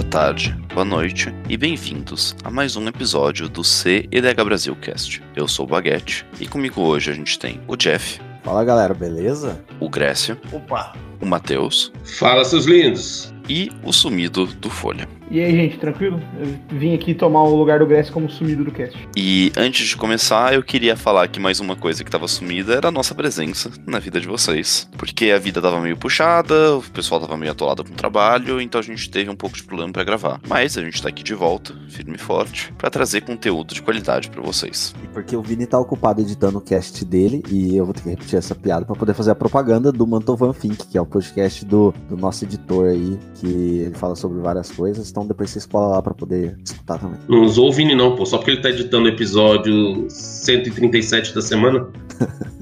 boa tarde, boa noite e bem-vindos a mais um episódio do CEDH Brasil Cast. Eu sou o Baguete e comigo hoje a gente tem o Jeff. Fala galera, beleza? O Grécio. Opa! O Matheus. Fala, seus lindos! E o sumido do Folha. E aí, gente, tranquilo? Eu vim aqui tomar o lugar do Grécio como sumido do cast. E antes de começar, eu queria falar que mais uma coisa que estava sumida era a nossa presença na vida de vocês. Porque a vida tava meio puxada, o pessoal tava meio atolado com o trabalho, então a gente teve um pouco de problema para gravar. Mas a gente tá aqui de volta, firme e forte, para trazer conteúdo de qualidade para vocês. E porque o Vini tá ocupado editando o cast dele, e eu vou ter que repetir essa piada para poder fazer a propaganda do Mantovan Fink, que é o podcast do, do nosso editor aí, que ele fala sobre várias coisas. Então depois vocês colam lá para poder escutar também. Não usou o Vini, não, pô. Só porque ele tá editando o episódio 137 da semana.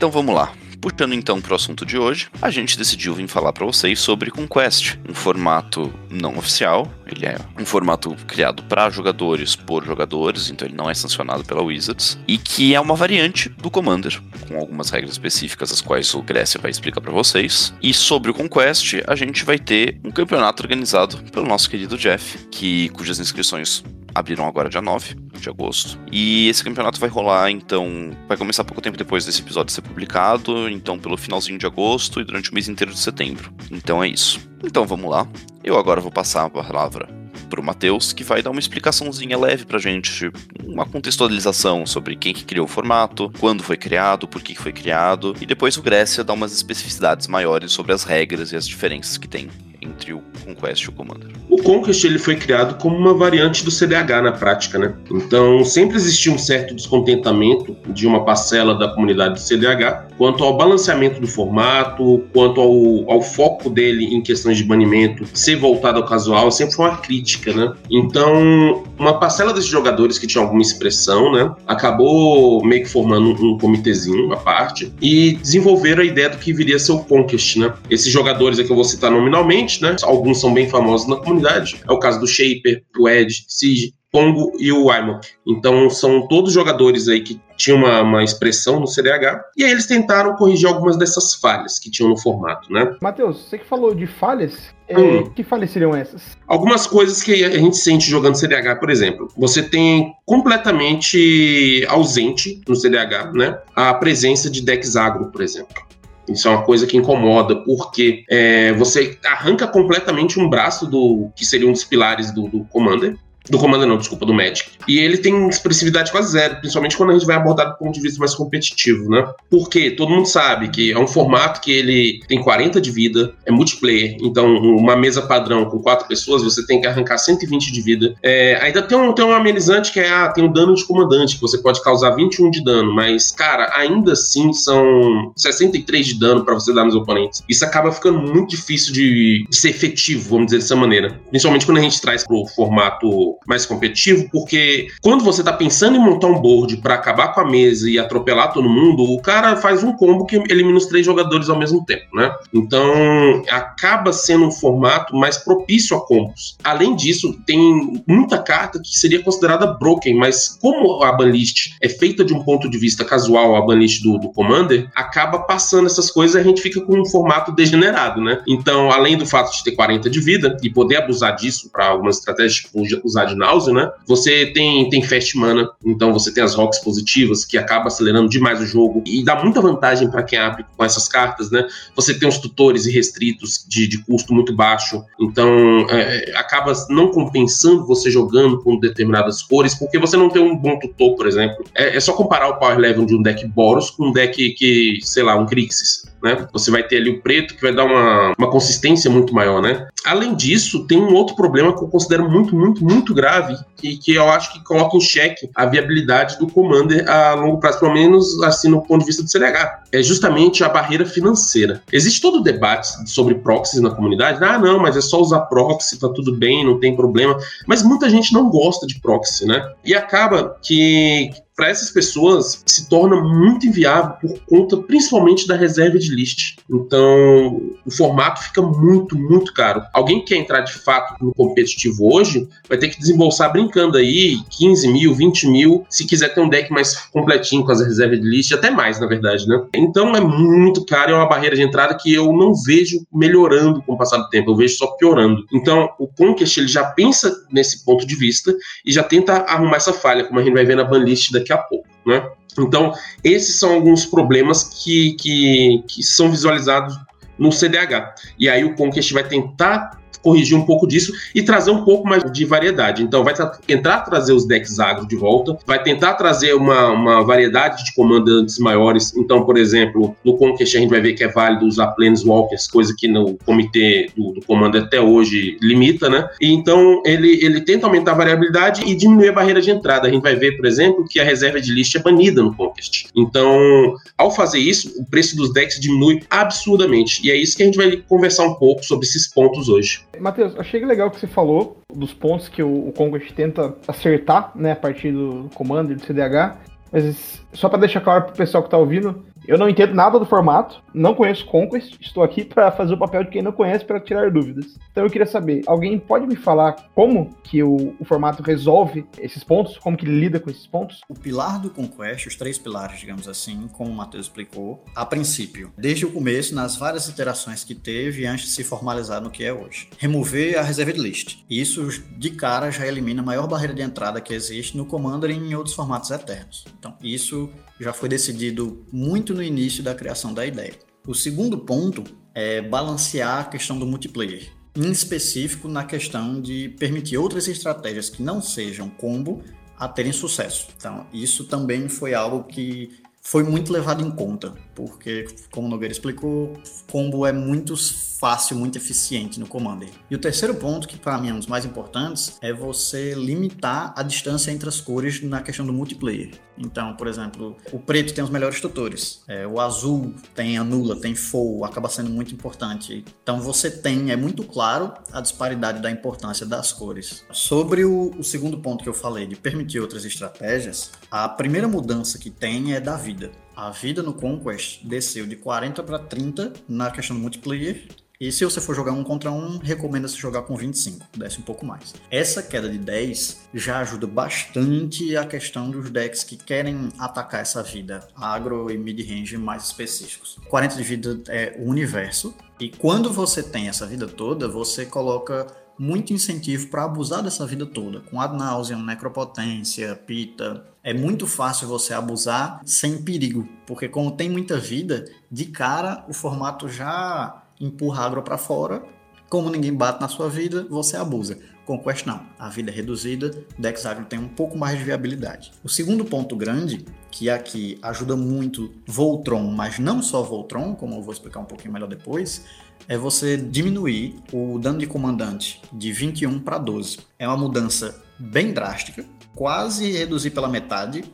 Então vamos lá. Puxando então para o assunto de hoje, a gente decidiu vir falar para vocês sobre Conquest, um formato não oficial. Ele é um formato criado para jogadores por jogadores, então ele não é sancionado pela Wizards e que é uma variante do Commander, com algumas regras específicas as quais o Grécia vai explicar para vocês. E sobre o Conquest, a gente vai ter um campeonato organizado pelo nosso querido Jeff, que cujas inscrições abriram agora dia 9 de agosto. E esse campeonato vai rolar, então, vai começar pouco tempo depois desse episódio ser publicado, então pelo finalzinho de agosto e durante o mês inteiro de setembro. Então é isso. Então vamos lá. Eu agora vou passar a palavra pro Matheus, que vai dar uma explicaçãozinha leve pra gente, uma contextualização sobre quem que criou o formato, quando foi criado, por que foi criado, e depois o Grécia dá umas especificidades maiores sobre as regras e as diferenças que tem entre o Conquest e o Commander. O Conquest ele foi criado como uma variante do CDH na prática, né? Então sempre existiu um certo descontentamento de uma parcela da comunidade do CDH quanto ao balanceamento do formato, quanto ao, ao foco dele em questões de banimento, ser voltado ao casual, sempre foi uma crítica, né? Então uma parcela desses jogadores que tinham alguma expressão, né, acabou meio que formando um comitêzinho, uma parte, e desenvolveram a ideia do que viria a ser o Conquest, né? Esses jogadores aqui eu vou citar nominalmente, né? Alguns são bem famosos na comunidade. É o caso do Shaper, o Edge, Siege, Pongo e o Aimok. Então são todos jogadores aí que tinham uma, uma, expressão no CDH e aí eles tentaram corrigir algumas dessas falhas que tinham no formato, né? Matheus, você que falou de falhas, é, hum. que falhas seriam essas? Algumas coisas que a gente sente jogando CDH, por exemplo, você tem completamente ausente no CDH, né, a presença de decks agro, por exemplo. Isso é uma coisa que incomoda, porque é, você arranca completamente um braço do que seria um dos pilares do, do Commander, do Commander não, desculpa, do Magic. E ele tem expressividade quase zero, principalmente quando a gente vai abordar do ponto de vista mais competitivo, né? Porque todo mundo sabe que é um formato que ele tem 40 de vida, é multiplayer, então uma mesa padrão com quatro pessoas, você tem que arrancar 120 de vida. É, ainda tem um, tem um amenizante que é, ah, tem o um dano de comandante, que você pode causar 21 de dano, mas, cara, ainda assim são 63 de dano para você dar nos oponentes. Isso acaba ficando muito difícil de, de ser efetivo, vamos dizer dessa maneira. Principalmente quando a gente traz pro formato mais competitivo, porque quando você tá pensando em montar um board para acabar com a mesa e atropelar todo mundo, o cara faz um combo que elimina os três jogadores ao mesmo tempo, né? Então acaba sendo um formato mais propício a combos. Além disso, tem muita carta que seria considerada broken, mas como a banlist é feita de um ponto de vista casual, a banlist do, do Commander, acaba passando essas coisas e a gente fica com um formato degenerado, né? Então, além do fato de ter 40 de vida e poder abusar disso para algumas estratégias, tipo usar de náusea, né? Você tem, tem fast mana, então você tem as rocks positivas, que acaba acelerando demais o jogo e dá muita vantagem para quem abre com essas cartas, né? Você tem os tutores e restritos de, de custo muito baixo, então é, acaba não compensando você jogando com determinadas cores, porque você não tem um bom tutor, por exemplo. É, é só comparar o power level de um deck Boros com um deck que, sei lá, um Crixis né? Você vai ter ali o preto que vai dar uma, uma consistência muito maior, né? Além disso, tem um outro problema que eu considero muito, muito, muito grave e que eu acho que coloca em xeque a viabilidade do Commander a longo prazo, pelo menos assim no ponto de vista do CDH. É justamente a barreira financeira. Existe todo o debate sobre proxies na comunidade. Ah, não, mas é só usar proxy, tá tudo bem, não tem problema. Mas muita gente não gosta de proxy, né? E acaba que para essas pessoas se torna muito inviável por conta principalmente da reserva de list. Então, o formato fica muito, muito caro. Alguém que quer entrar de fato no competitivo hoje vai ter que desembolsar brincando aí 15 mil, 20 mil, se quiser ter um deck mais completinho com as reservas de list, até mais, na verdade, né? Então é muito caro, é uma barreira de entrada que eu não vejo melhorando com o passar do tempo, eu vejo só piorando. Então, o Conquest ele já pensa nesse ponto de vista e já tenta arrumar essa falha, como a gente vai ver na banlist daqui a pouco, né? Então, esses são alguns problemas que, que, que são visualizados no CDH. E aí o Conquest vai tentar corrigir um pouco disso e trazer um pouco mais de variedade. Então, vai tentar trazer os decks agro de volta, vai tentar trazer uma, uma variedade de comandantes maiores. Então, por exemplo, no Conquest a gente vai ver que é válido usar Planeswalkers, coisa que no comitê do, do comando até hoje limita, né? E então, ele, ele tenta aumentar a variabilidade e diminuir a barreira de entrada. A gente vai ver, por exemplo, que a reserva de list é banida no Conquest. Então, ao fazer isso, o preço dos decks diminui absurdamente. E é isso que a gente vai conversar um pouco sobre esses pontos hoje. Matheus, achei legal que você falou dos pontos que o, o Conquest tenta acertar, né, a partir do comando e do CDH. Mas só para deixar claro pro pessoal que tá ouvindo, eu não entendo nada do formato, não conheço Conquest, estou aqui para fazer o papel de quem não conhece para tirar dúvidas. Então eu queria saber, alguém pode me falar como que o, o, formato resolve esses pontos, como que ele lida com esses pontos? O pilar do Conquest, os três pilares, digamos assim, como o Matheus explicou, a princípio, desde o começo, nas várias iterações que teve antes de se formalizar no que é hoje. Remover a reserva de list. Isso de cara já elimina a maior barreira de entrada que existe no Commander e em outros formatos eternos. Então, isso já foi decidido muito no início da criação da ideia. O segundo ponto é balancear a questão do multiplayer, em específico na questão de permitir outras estratégias que não sejam combo a terem sucesso. Então, isso também foi algo que foi muito levado em conta, porque, como o Nogueira explicou, combo é muito fácil, muito eficiente no Commander. E o terceiro ponto, que para mim é um dos mais importantes, é você limitar a distância entre as cores na questão do multiplayer. Então, por exemplo, o preto tem os melhores tutores, é, o azul tem anula, tem full, acaba sendo muito importante. Então você tem, é muito claro a disparidade da importância das cores. Sobre o, o segundo ponto que eu falei, de permitir outras estratégias, a primeira mudança que tem é da vida. A vida no Conquest desceu de 40 para 30 na questão do multiplayer e se você for jogar um contra um, recomenda-se jogar com 25, desce um pouco mais. Essa queda de 10 já ajuda bastante a questão dos decks que querem atacar essa vida agro e mid-range mais específicos. 40 de vida é o universo, e quando você tem essa vida toda, você coloca muito incentivo para abusar dessa vida toda, com ad necropotência, pita. É muito fácil você abusar sem perigo, porque como tem muita vida, de cara o formato já empurra agro para fora. Como ninguém bate na sua vida, você abusa. Conquest não. A vida é reduzida, Dex Agro tem um pouco mais de viabilidade. O segundo ponto grande, que aqui ajuda muito Voltron, mas não só Voltron, como eu vou explicar um pouquinho melhor depois, é você diminuir o dano de comandante de 21 para 12. É uma mudança bem drástica, quase reduzir pela metade,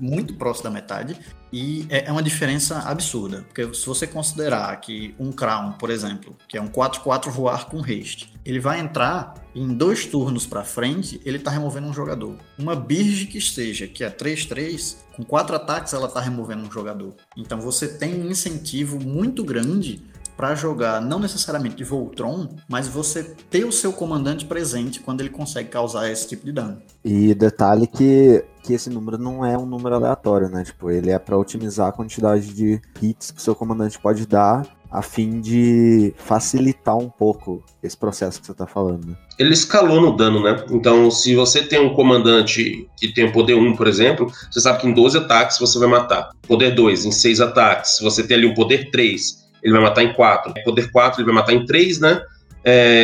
muito próximo da metade, e é, é uma diferença absurda, porque se você considerar que um Crown, por exemplo, que é um 4-4 voar com haste, ele vai entrar em dois turnos para frente, ele está removendo um jogador. Uma Birge que esteja, que é 3-3, com quatro ataques ela está removendo um jogador. Então você tem um incentivo muito grande para jogar não necessariamente de Voltron, mas você ter o seu comandante presente quando ele consegue causar esse tipo de dano. E detalhe que, que esse número não é um número aleatório, né? Tipo, ele é para otimizar a quantidade de hits que o seu comandante pode dar a fim de facilitar um pouco esse processo que você está falando. Né? Ele escalou no dano, né? Então, se você tem um comandante que tem o poder 1, por exemplo, você sabe que em 12 ataques você vai matar. Poder 2, em 6 ataques. Você tem ali o poder 3, ele vai matar em 4. Poder 4, ele vai matar em 3, né?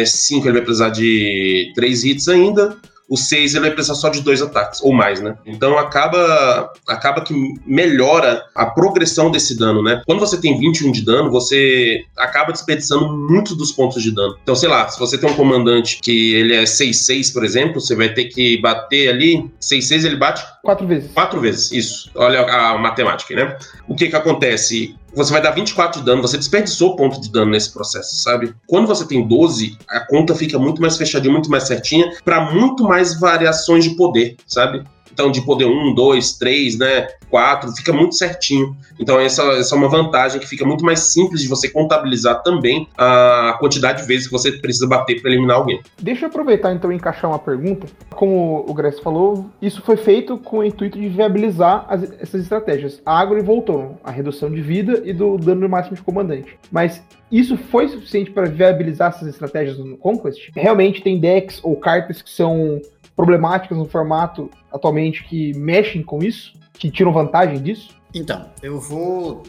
5, é, ele vai precisar de 3 hits ainda o 6 ele vai precisar só de dois ataques, ou mais, né? Então acaba, acaba que melhora a progressão desse dano, né? Quando você tem 21 de dano, você acaba desperdiçando muitos dos pontos de dano. Então, sei lá, se você tem um comandante que ele é 6-6, por exemplo, você vai ter que bater ali. 6-6 ele bate? Quatro vezes. Quatro vezes, isso. Olha a matemática, né? O que que acontece? Você vai dar 24 de dano, você desperdiçou ponto de dano nesse processo, sabe? Quando você tem 12, a conta fica muito mais fechadinha, muito mais certinha, para muito mais variações de poder, sabe? Então, de poder 1, 2, 3, né? 4, fica muito certinho. Então, essa, essa é uma vantagem que fica muito mais simples de você contabilizar também a quantidade de vezes que você precisa bater para eliminar alguém. Deixa eu aproveitar então e encaixar uma pergunta. Como o Gress falou, isso foi feito com o intuito de viabilizar as, essas estratégias. A Agro voltou, a redução de vida e do dano máximo de comandante. Mas isso foi suficiente para viabilizar essas estratégias no Conquest? Realmente tem decks ou cartas que são problemáticas no formato atualmente que mexem com isso? Que tiram vantagem disso? Então, eu vou,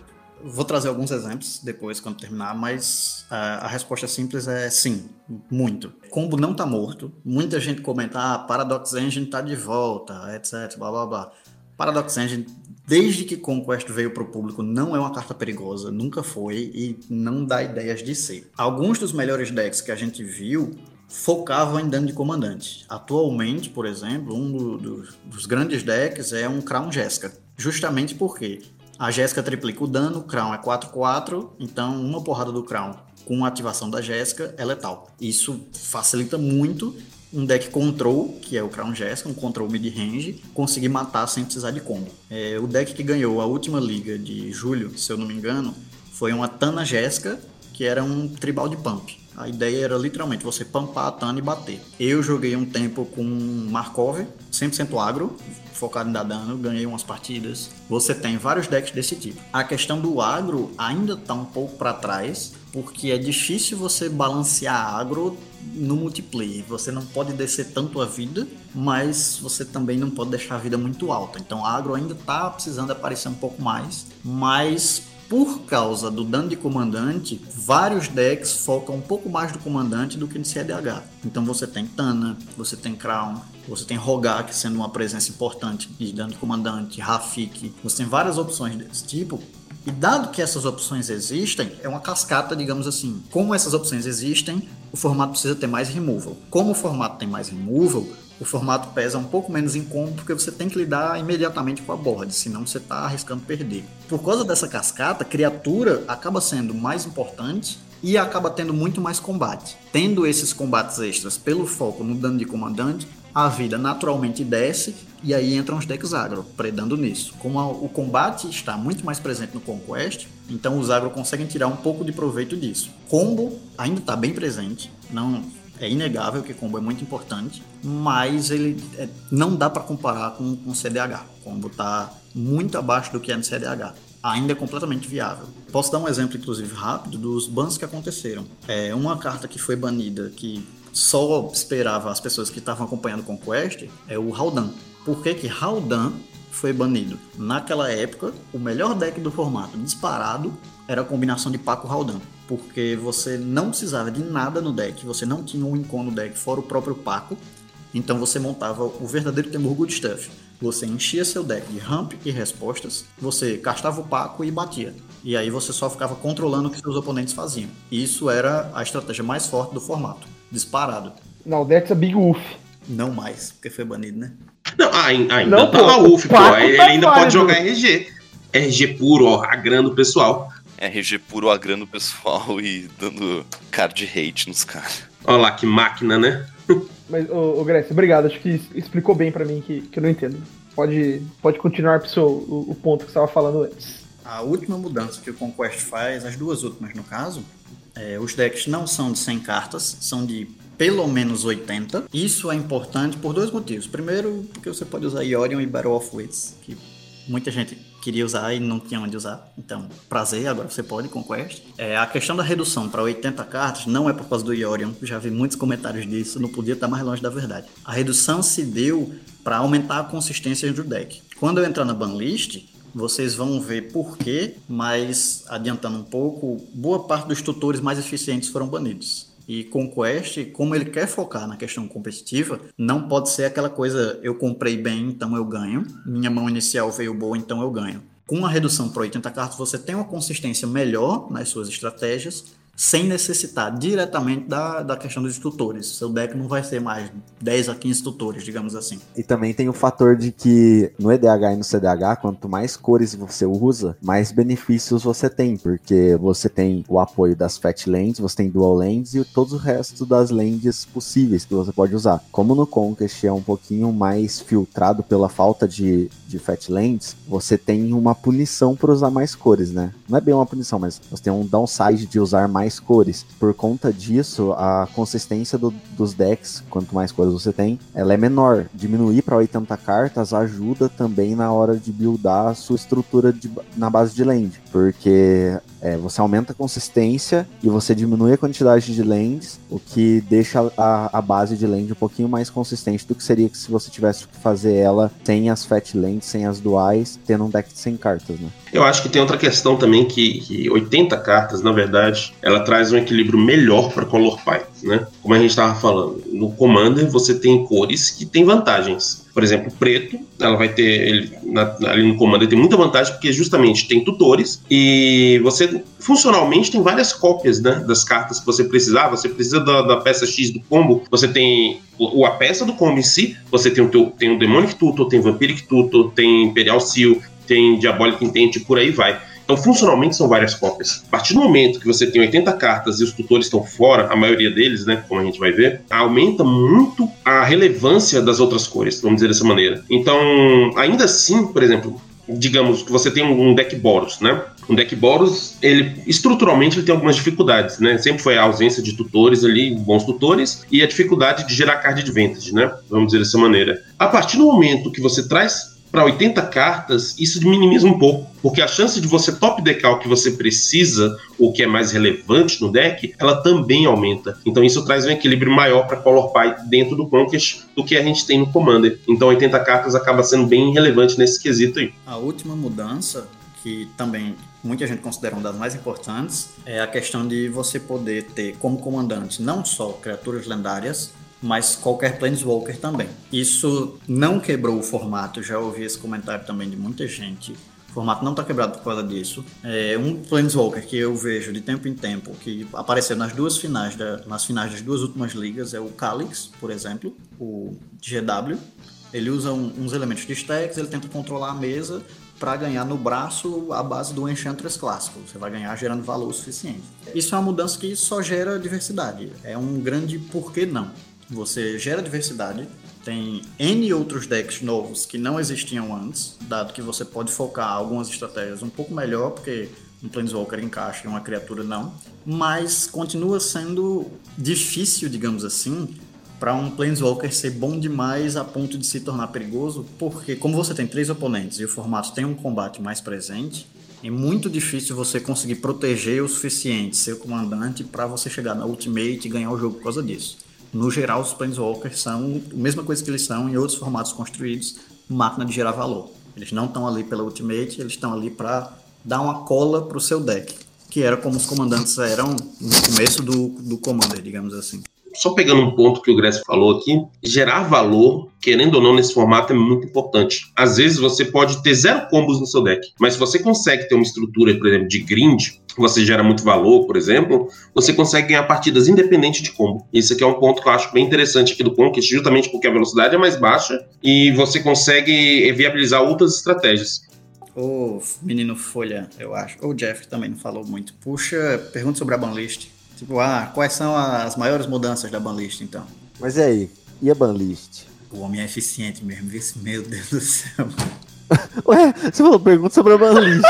vou trazer alguns exemplos depois, quando terminar, mas a, a resposta simples é sim, muito. Combo não tá morto. Muita gente comenta, ah, Paradox Engine tá de volta, etc, blá blá blá. Paradox Engine desde que Conquest veio para o público, não é uma carta perigosa, nunca foi e não dá ideias de ser. Alguns dos melhores decks que a gente viu focavam em dano de comandante. Atualmente, por exemplo, um do, do, dos grandes decks é um Crown Jéssica, justamente porque a Jéssica triplica o dano, o Crown é 4-4, então uma porrada do Crown com a ativação da Jéssica é letal. Isso facilita muito um deck control, que é o Crown Jéssica, um control mid-range, conseguir matar sem precisar de combo. É, o deck que ganhou a última liga de julho, se eu não me engano, foi uma Tana Jéssica, que era um tribal de pump. A ideia era literalmente você pampar a Tana e bater. Eu joguei um tempo com Markov, 100% agro, focado em dar dano, ganhei umas partidas. Você tem vários decks desse tipo. A questão do agro ainda está um pouco para trás, porque é difícil você balancear agro no multiplayer. Você não pode descer tanto a vida, mas você também não pode deixar a vida muito alta. Então agro ainda está precisando aparecer um pouco mais, mas por causa do dano de comandante, vários decks focam um pouco mais do comandante do que no CDH. Então você tem Tana, você tem Crown, você tem Rogak sendo uma presença importante de dano de comandante, Rafik, você tem várias opções desse tipo. E dado que essas opções existem, é uma cascata, digamos assim. Como essas opções existem, o formato precisa ter mais removal. Como o formato tem mais removal, o formato pesa um pouco menos em combo porque você tem que lidar imediatamente com a board, senão você está arriscando perder. Por causa dessa cascata, criatura acaba sendo mais importante e acaba tendo muito mais combate. Tendo esses combates extras pelo foco no dano de comandante, a vida naturalmente desce e aí entram os decks agro, predando nisso. Como a, o combate está muito mais presente no Conquest, então os agro conseguem tirar um pouco de proveito disso. Combo ainda está bem presente, não é inegável que combo é muito importante, mas ele é, não dá para comparar com o CDH. Combo está muito abaixo do que é no CDH. Ainda é completamente viável. Posso dar um exemplo, inclusive, rápido dos bans que aconteceram. É uma carta que foi banida, que só esperava as pessoas que estavam acompanhando o Conquest, é o Haldan. Por que que Haldan foi banido? Naquela época, o melhor deck do formato disparado era a combinação de Paco Haldan porque você não precisava de nada no deck, você não tinha um Incon no deck fora o próprio Paco, então você montava o verdadeiro Temur Good Stuff. Você enchia seu deck de ramp e respostas, você castava o Paco e batia. E aí você só ficava controlando o que seus oponentes faziam. Isso era a estratégia mais forte do formato, disparado. Não, o deck é Big Wolf. Não mais, porque foi banido, né? Não, ainda não, tá lá UF, pô. Ele tá ainda pode jogar RG. RG puro, ó, agrando o pessoal. RG puro agrando o pessoal e dando card hate nos caras. Olha lá que máquina, né? Mas, ô, ô Grécia, obrigado. Acho que explicou bem para mim que, que eu não entendo. Pode, pode continuar pro seu, o, o ponto que você estava falando antes. A última mudança que o Conquest faz, as duas últimas no caso, é, os decks não são de 100 cartas, são de pelo menos 80. Isso é importante por dois motivos. Primeiro, porque você pode usar Iorion e Battle of Wits, que muita gente queria usar e não tinha onde usar. Então, prazer, agora você pode com Quest. É, a questão da redução para 80 cartas não é por causa do Yorion, já vi muitos comentários disso, não podia estar mais longe da verdade. A redução se deu para aumentar a consistência do deck. Quando eu entrar na banlist, vocês vão ver por quê, mas adiantando um pouco, boa parte dos tutores mais eficientes foram banidos. E Conquest, como ele quer focar na questão competitiva, não pode ser aquela coisa, eu comprei bem, então eu ganho, minha mão inicial veio boa, então eu ganho. Com a redução para 80 cartas, você tem uma consistência melhor nas suas estratégias, sem necessitar diretamente da, da questão dos tutores. Seu deck não vai ser mais 10 a 15 tutores, digamos assim. E também tem o fator de que no EDH e no CDH, quanto mais cores você usa, mais benefícios você tem, porque você tem o apoio das Fat Lands, você tem Dual Lands e todo o resto das lands possíveis que você pode usar. Como no Conquest é um pouquinho mais filtrado pela falta de, de Fat Lands, você tem uma punição por usar mais cores, né? Não é bem uma punição, mas você tem um downside de usar mais cores. Por conta disso, a consistência do, dos decks, quanto mais cores você tem, ela é menor. Diminuir para 80 cartas ajuda também na hora de buildar a sua estrutura de, na base de land, porque é, você aumenta a consistência e você diminui a quantidade de lands, o que deixa a, a base de land um pouquinho mais consistente do que seria se você tivesse que fazer ela sem as fat lands, sem as duais, tendo um deck de 100 cartas, né? Eu acho que tem outra questão também que, que 80 cartas, na verdade, ela traz um equilíbrio melhor para Color Pie, né? Como a gente estava falando, no Commander você tem cores que têm vantagens. Por exemplo, preto, ela vai ter ele, na, ali no Commander tem muita vantagem porque justamente tem tutores e você funcionalmente tem várias cópias né, das cartas que você precisar. Você precisa da, da peça X do combo, você tem o, a peça do combo em si, você tem o, teu, tem o Demonic Tutor, tem Vampiric Tutor, tem Imperial Seal, tem Diabolic Intent por aí vai. Então, funcionalmente, são várias cópias. A partir do momento que você tem 80 cartas e os tutores estão fora, a maioria deles, né, como a gente vai ver, aumenta muito a relevância das outras cores, vamos dizer dessa maneira. Então, ainda assim, por exemplo, digamos que você tem um deck Boros, né? Um deck Boros, ele estruturalmente ele tem algumas dificuldades, né? Sempre foi a ausência de tutores ali, bons tutores, e a dificuldade de gerar card advantage, né? Vamos dizer dessa maneira. A partir do momento que você traz para 80 cartas, isso minimiza um pouco, porque a chance de você top deckar o que você precisa, ou que é mais relevante no deck, ela também aumenta. Então isso traz um equilíbrio maior para Color Pie dentro do Conquest do que a gente tem no Commander. Então 80 cartas acaba sendo bem relevante nesse quesito aí. A última mudança, que também muita gente considera uma das mais importantes, é a questão de você poder ter como comandante não só criaturas lendárias, mas qualquer Planeswalker também. Isso não quebrou o formato, já ouvi esse comentário também de muita gente. O formato não está quebrado por causa disso. É um Planeswalker que eu vejo de tempo em tempo, que apareceu nas duas finais, da, nas finais das duas últimas ligas, é o Calix, por exemplo, o GW. Ele usa um, uns elementos de stacks, ele tenta controlar a mesa para ganhar no braço a base do Enchantress clássico. Você vai ganhar gerando valor suficiente. Isso é uma mudança que só gera diversidade. É um grande porquê não você gera diversidade, tem N outros decks novos que não existiam antes, dado que você pode focar algumas estratégias um pouco melhor, porque um Planeswalker encaixa e uma criatura não, mas continua sendo difícil, digamos assim, para um Planeswalker ser bom demais a ponto de se tornar perigoso, porque como você tem três oponentes e o formato tem um combate mais presente, é muito difícil você conseguir proteger o suficiente seu comandante para você chegar na Ultimate e ganhar o jogo por causa disso no geral, os Planeswalkers são a mesma coisa que eles são em outros formatos construídos, máquina de gerar valor. Eles não estão ali pela Ultimate, eles estão ali para dar uma cola para o seu deck, que era como os comandantes eram no começo do, do Commander, digamos assim só pegando um ponto que o Grécio falou aqui, gerar valor, querendo ou não, nesse formato é muito importante. Às vezes você pode ter zero combos no seu deck, mas se você consegue ter uma estrutura, por exemplo, de grind, você gera muito valor, por exemplo, você consegue ganhar partidas independente de combo. Esse aqui é um ponto que eu acho bem interessante aqui do Conquest, justamente porque a velocidade é mais baixa e você consegue viabilizar outras estratégias. O menino Folha, eu acho, ou o Jeff também não falou muito. Puxa, pergunta sobre a banlist. Tipo, ah, quais são as maiores mudanças da banlist, então? Mas e aí? E a banlist? O homem é eficiente mesmo, meu Deus do céu. Ué, você falou pergunta sobre a banlist.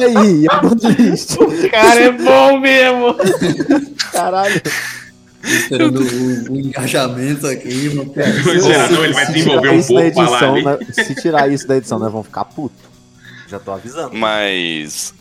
e aí? E a banlist? O cara é bom mesmo. Caralho. Esperando o, o, engajamento aqui, meu cara. É, ele vai desenvolver um pouco edição, né, Se tirar isso da edição, nós vamos ficar puto. Já tô avisando. Mas.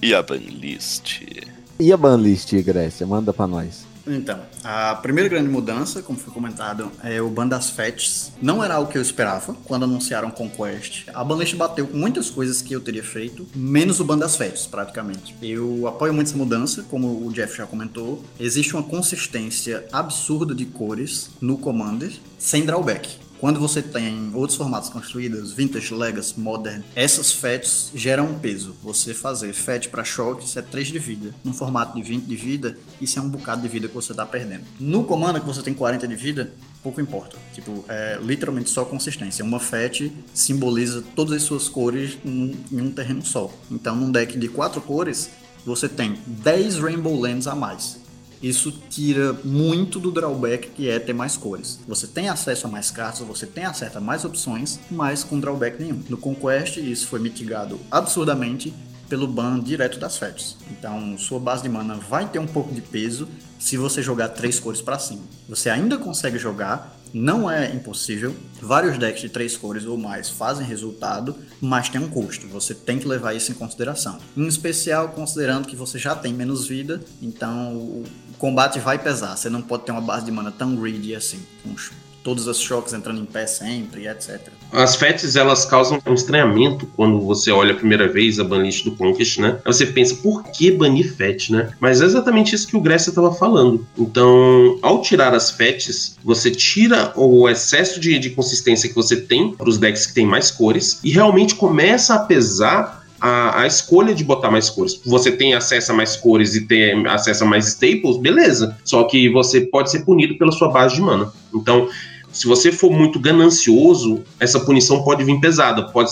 E a banlist? E a banlist, Grécia? Manda pra nós. Então, a primeira grande mudança, como foi comentado, é o ban das fetches. Não era o que eu esperava quando anunciaram Conquest. A banlist bateu com muitas coisas que eu teria feito, menos o ban das fetches, praticamente. Eu apoio muito essa mudança, como o Jeff já comentou. Existe uma consistência absurda de cores no Commander, sem drawback quando você tem outros formatos construídos, Vintage, Legacy, Modern, essas FETs geram um peso. Você fazer FET para choque, isso é 3 de vida. Num formato de 20 de vida, isso é um bocado de vida que você está perdendo. No comando que você tem 40 de vida, pouco importa. Tipo, é literalmente só consistência. Uma FET simboliza todas as suas cores em, em um terreno só. Então, num deck de quatro cores, você tem 10 Rainbow Lands a mais. Isso tira muito do drawback que é ter mais cores. Você tem acesso a mais cartas, você tem acesso a mais opções, mas com drawback nenhum. No Conquest, isso foi mitigado absurdamente pelo ban direto das fetes. Então, sua base de mana vai ter um pouco de peso se você jogar três cores para cima. Você ainda consegue jogar, não é impossível. Vários decks de três cores ou mais fazem resultado, mas tem um custo. Você tem que levar isso em consideração. Em especial, considerando que você já tem menos vida, então combate vai pesar. Você não pode ter uma base de mana tão greedy assim, com todos os choques entrando em pé sempre, etc. As fetes, elas causam um estranhamento quando você olha a primeira vez a banlist do Conquest, né? Aí você pensa, por que banir fet, né? Mas é exatamente isso que o Grécia estava falando. Então, ao tirar as fetes, você tira o excesso de, de consistência que você tem para os decks que tem mais cores e realmente começa a pesar a, a, escolha de botar mais cores. Você tem acesso a mais cores e tem acesso a mais staples, beleza. Só que você pode ser punido pela sua base de mana. Então, se você for muito ganancioso, essa punição pode vir pesada. Pode,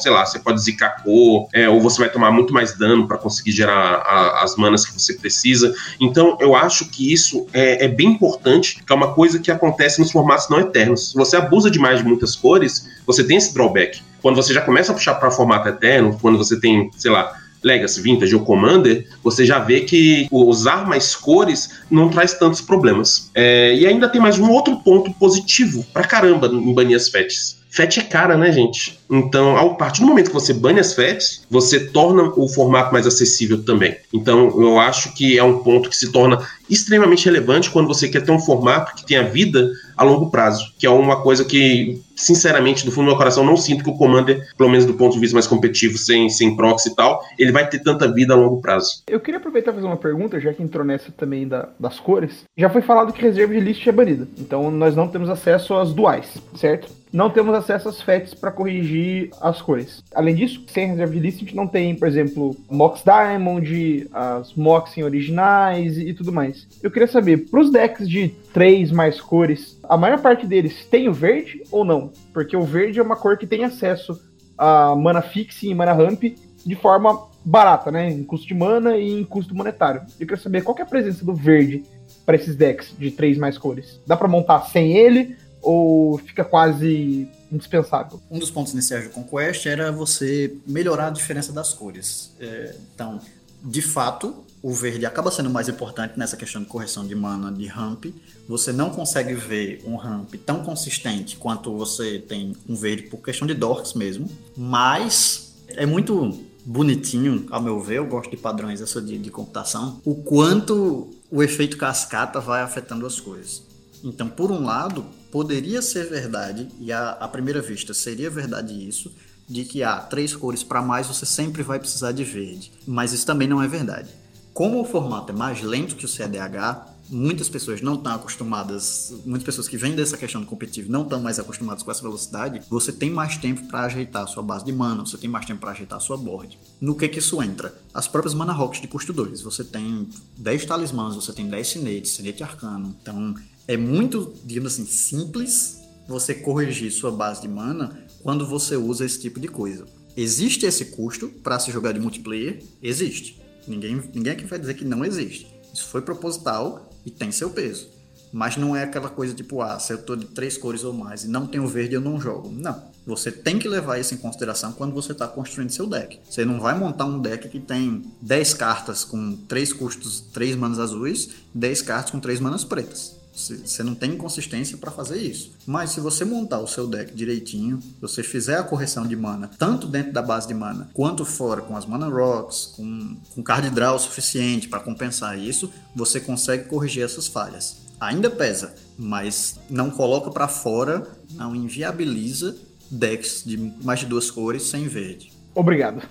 sei lá, você pode zicar cor, é, ou você vai tomar muito mais dano para conseguir gerar a, as manas que você precisa. Então, eu acho que isso é, é, bem importante, que é uma coisa que acontece nos formatos não eternos. Se você abusa demais de muitas cores, você tem esse drawback. Quando você já começa a puxar para formato eterno, quando você tem, sei lá, Legacy, Vintage ou Commander, você já vê que usar mais cores não traz tantos problemas. É, e ainda tem mais um outro ponto positivo pra caramba em banir as fetches. FET é cara, né, gente? Então, a partir do momento que você bane as FETs, você torna o formato mais acessível também. Então, eu acho que é um ponto que se torna extremamente relevante quando você quer ter um formato que tenha vida a longo prazo, que é uma coisa que, sinceramente, do fundo do meu coração, não sinto que o Commander, pelo menos do ponto de vista mais competitivo, sem, sem proxy e tal, ele vai ter tanta vida a longo prazo. Eu queria aproveitar e fazer uma pergunta, já que entrou nessa também da, das cores. Já foi falado que reserva de list é banida, então nós não temos acesso às duais, certo? Não temos acesso às FETs para corrigir as cores. Além disso, sem reserva de list, a gente não tem, por exemplo, Mox Diamond, as Moxen originais e, e tudo mais. Eu queria saber, para os decks de três mais cores, a maior parte deles tem o verde ou não? Porque o verde é uma cor que tem acesso a mana fixe e mana ramp de forma barata, né? Em custo de mana e em custo monetário. Eu queria saber qual que é a presença do verde para esses decks de três mais cores. Dá para montar sem ele ou fica quase indispensável? Um dos pontos iniciais do Conquest era você melhorar a diferença das cores. É, então, de fato, o verde acaba sendo mais importante nessa questão de correção de mana de ramp. Você não consegue ver um ramp tão consistente quanto você tem um verde por questão de dorks mesmo, mas é muito bonitinho, ao meu ver, eu gosto de padrões essa de, de computação, o quanto o efeito cascata vai afetando as coisas. Então, por um lado, poderia ser verdade, e à, primeira vista seria verdade isso, de que há ah, três cores para mais você sempre vai precisar de verde. Mas isso também não é verdade. Como o formato é mais lento que o CDH, muitas pessoas não estão acostumadas, muitas pessoas que vêm dessa questão do competitivo não estão mais acostumadas com essa velocidade, você tem mais tempo para ajeitar a sua base de mana, você tem mais tempo para ajeitar a sua board. No que que isso entra? As próprias mana rocks de custo 2. Você tem 10 talismãs, você tem 10 sinetes, sinete arcano. Então, é muito, digamos assim, simples você corrigir sua base de mana quando você usa esse tipo de coisa. Existe esse custo para se jogar de multiplayer? Existe. Ninguém, ninguém aqui vai dizer que não existe. Isso foi proposital e tem seu peso. Mas não é aquela coisa tipo, ah, se eu tô de três cores ou mais e não tenho verde, eu não jogo. Não. Você tem que levar isso em consideração quando você está construindo seu deck. Você não vai montar um deck que tem 10 cartas com 3 custos, 3 manas azuis, 10 cartas com 3 manas pretas. Você não tem consistência para fazer isso. Mas se você montar o seu deck direitinho, você fizer a correção de mana, tanto dentro da base de mana, quanto fora, com as mana rocks, com, com card draw suficiente para compensar isso, você consegue corrigir essas falhas. Ainda pesa, mas não coloca para fora, não inviabiliza decks de mais de duas cores sem verde. Obrigado.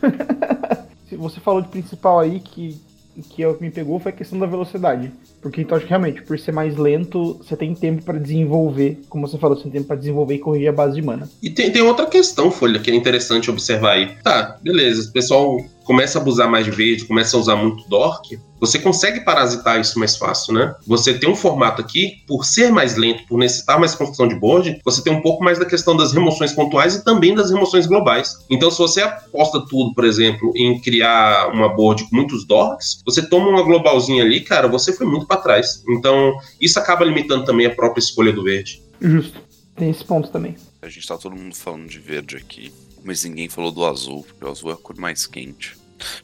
você falou de principal aí que que é que me pegou foi a questão da velocidade. Porque então acho que realmente, por ser mais lento, você tem tempo para desenvolver, como você falou, você tem tempo para desenvolver e corrigir a base de mana. E tem, tem outra questão, Folha, que é interessante observar aí. Tá, beleza, o pessoal começa a abusar mais de verde, começa a usar muito dork, você consegue parasitar isso mais fácil, né? Você tem um formato aqui, por ser mais lento, por necessitar mais construção de board, você tem um pouco mais da questão das remoções pontuais e também das remoções globais. Então, se você aposta tudo, por exemplo, em criar uma board com muitos dorks, você toma uma globalzinha ali, cara, você foi muito para trás. Então, isso acaba limitando também a própria escolha do verde. Justo. Tem esse ponto também. A gente tá todo mundo falando de verde aqui, mas ninguém falou do azul, porque o azul é a cor mais quente.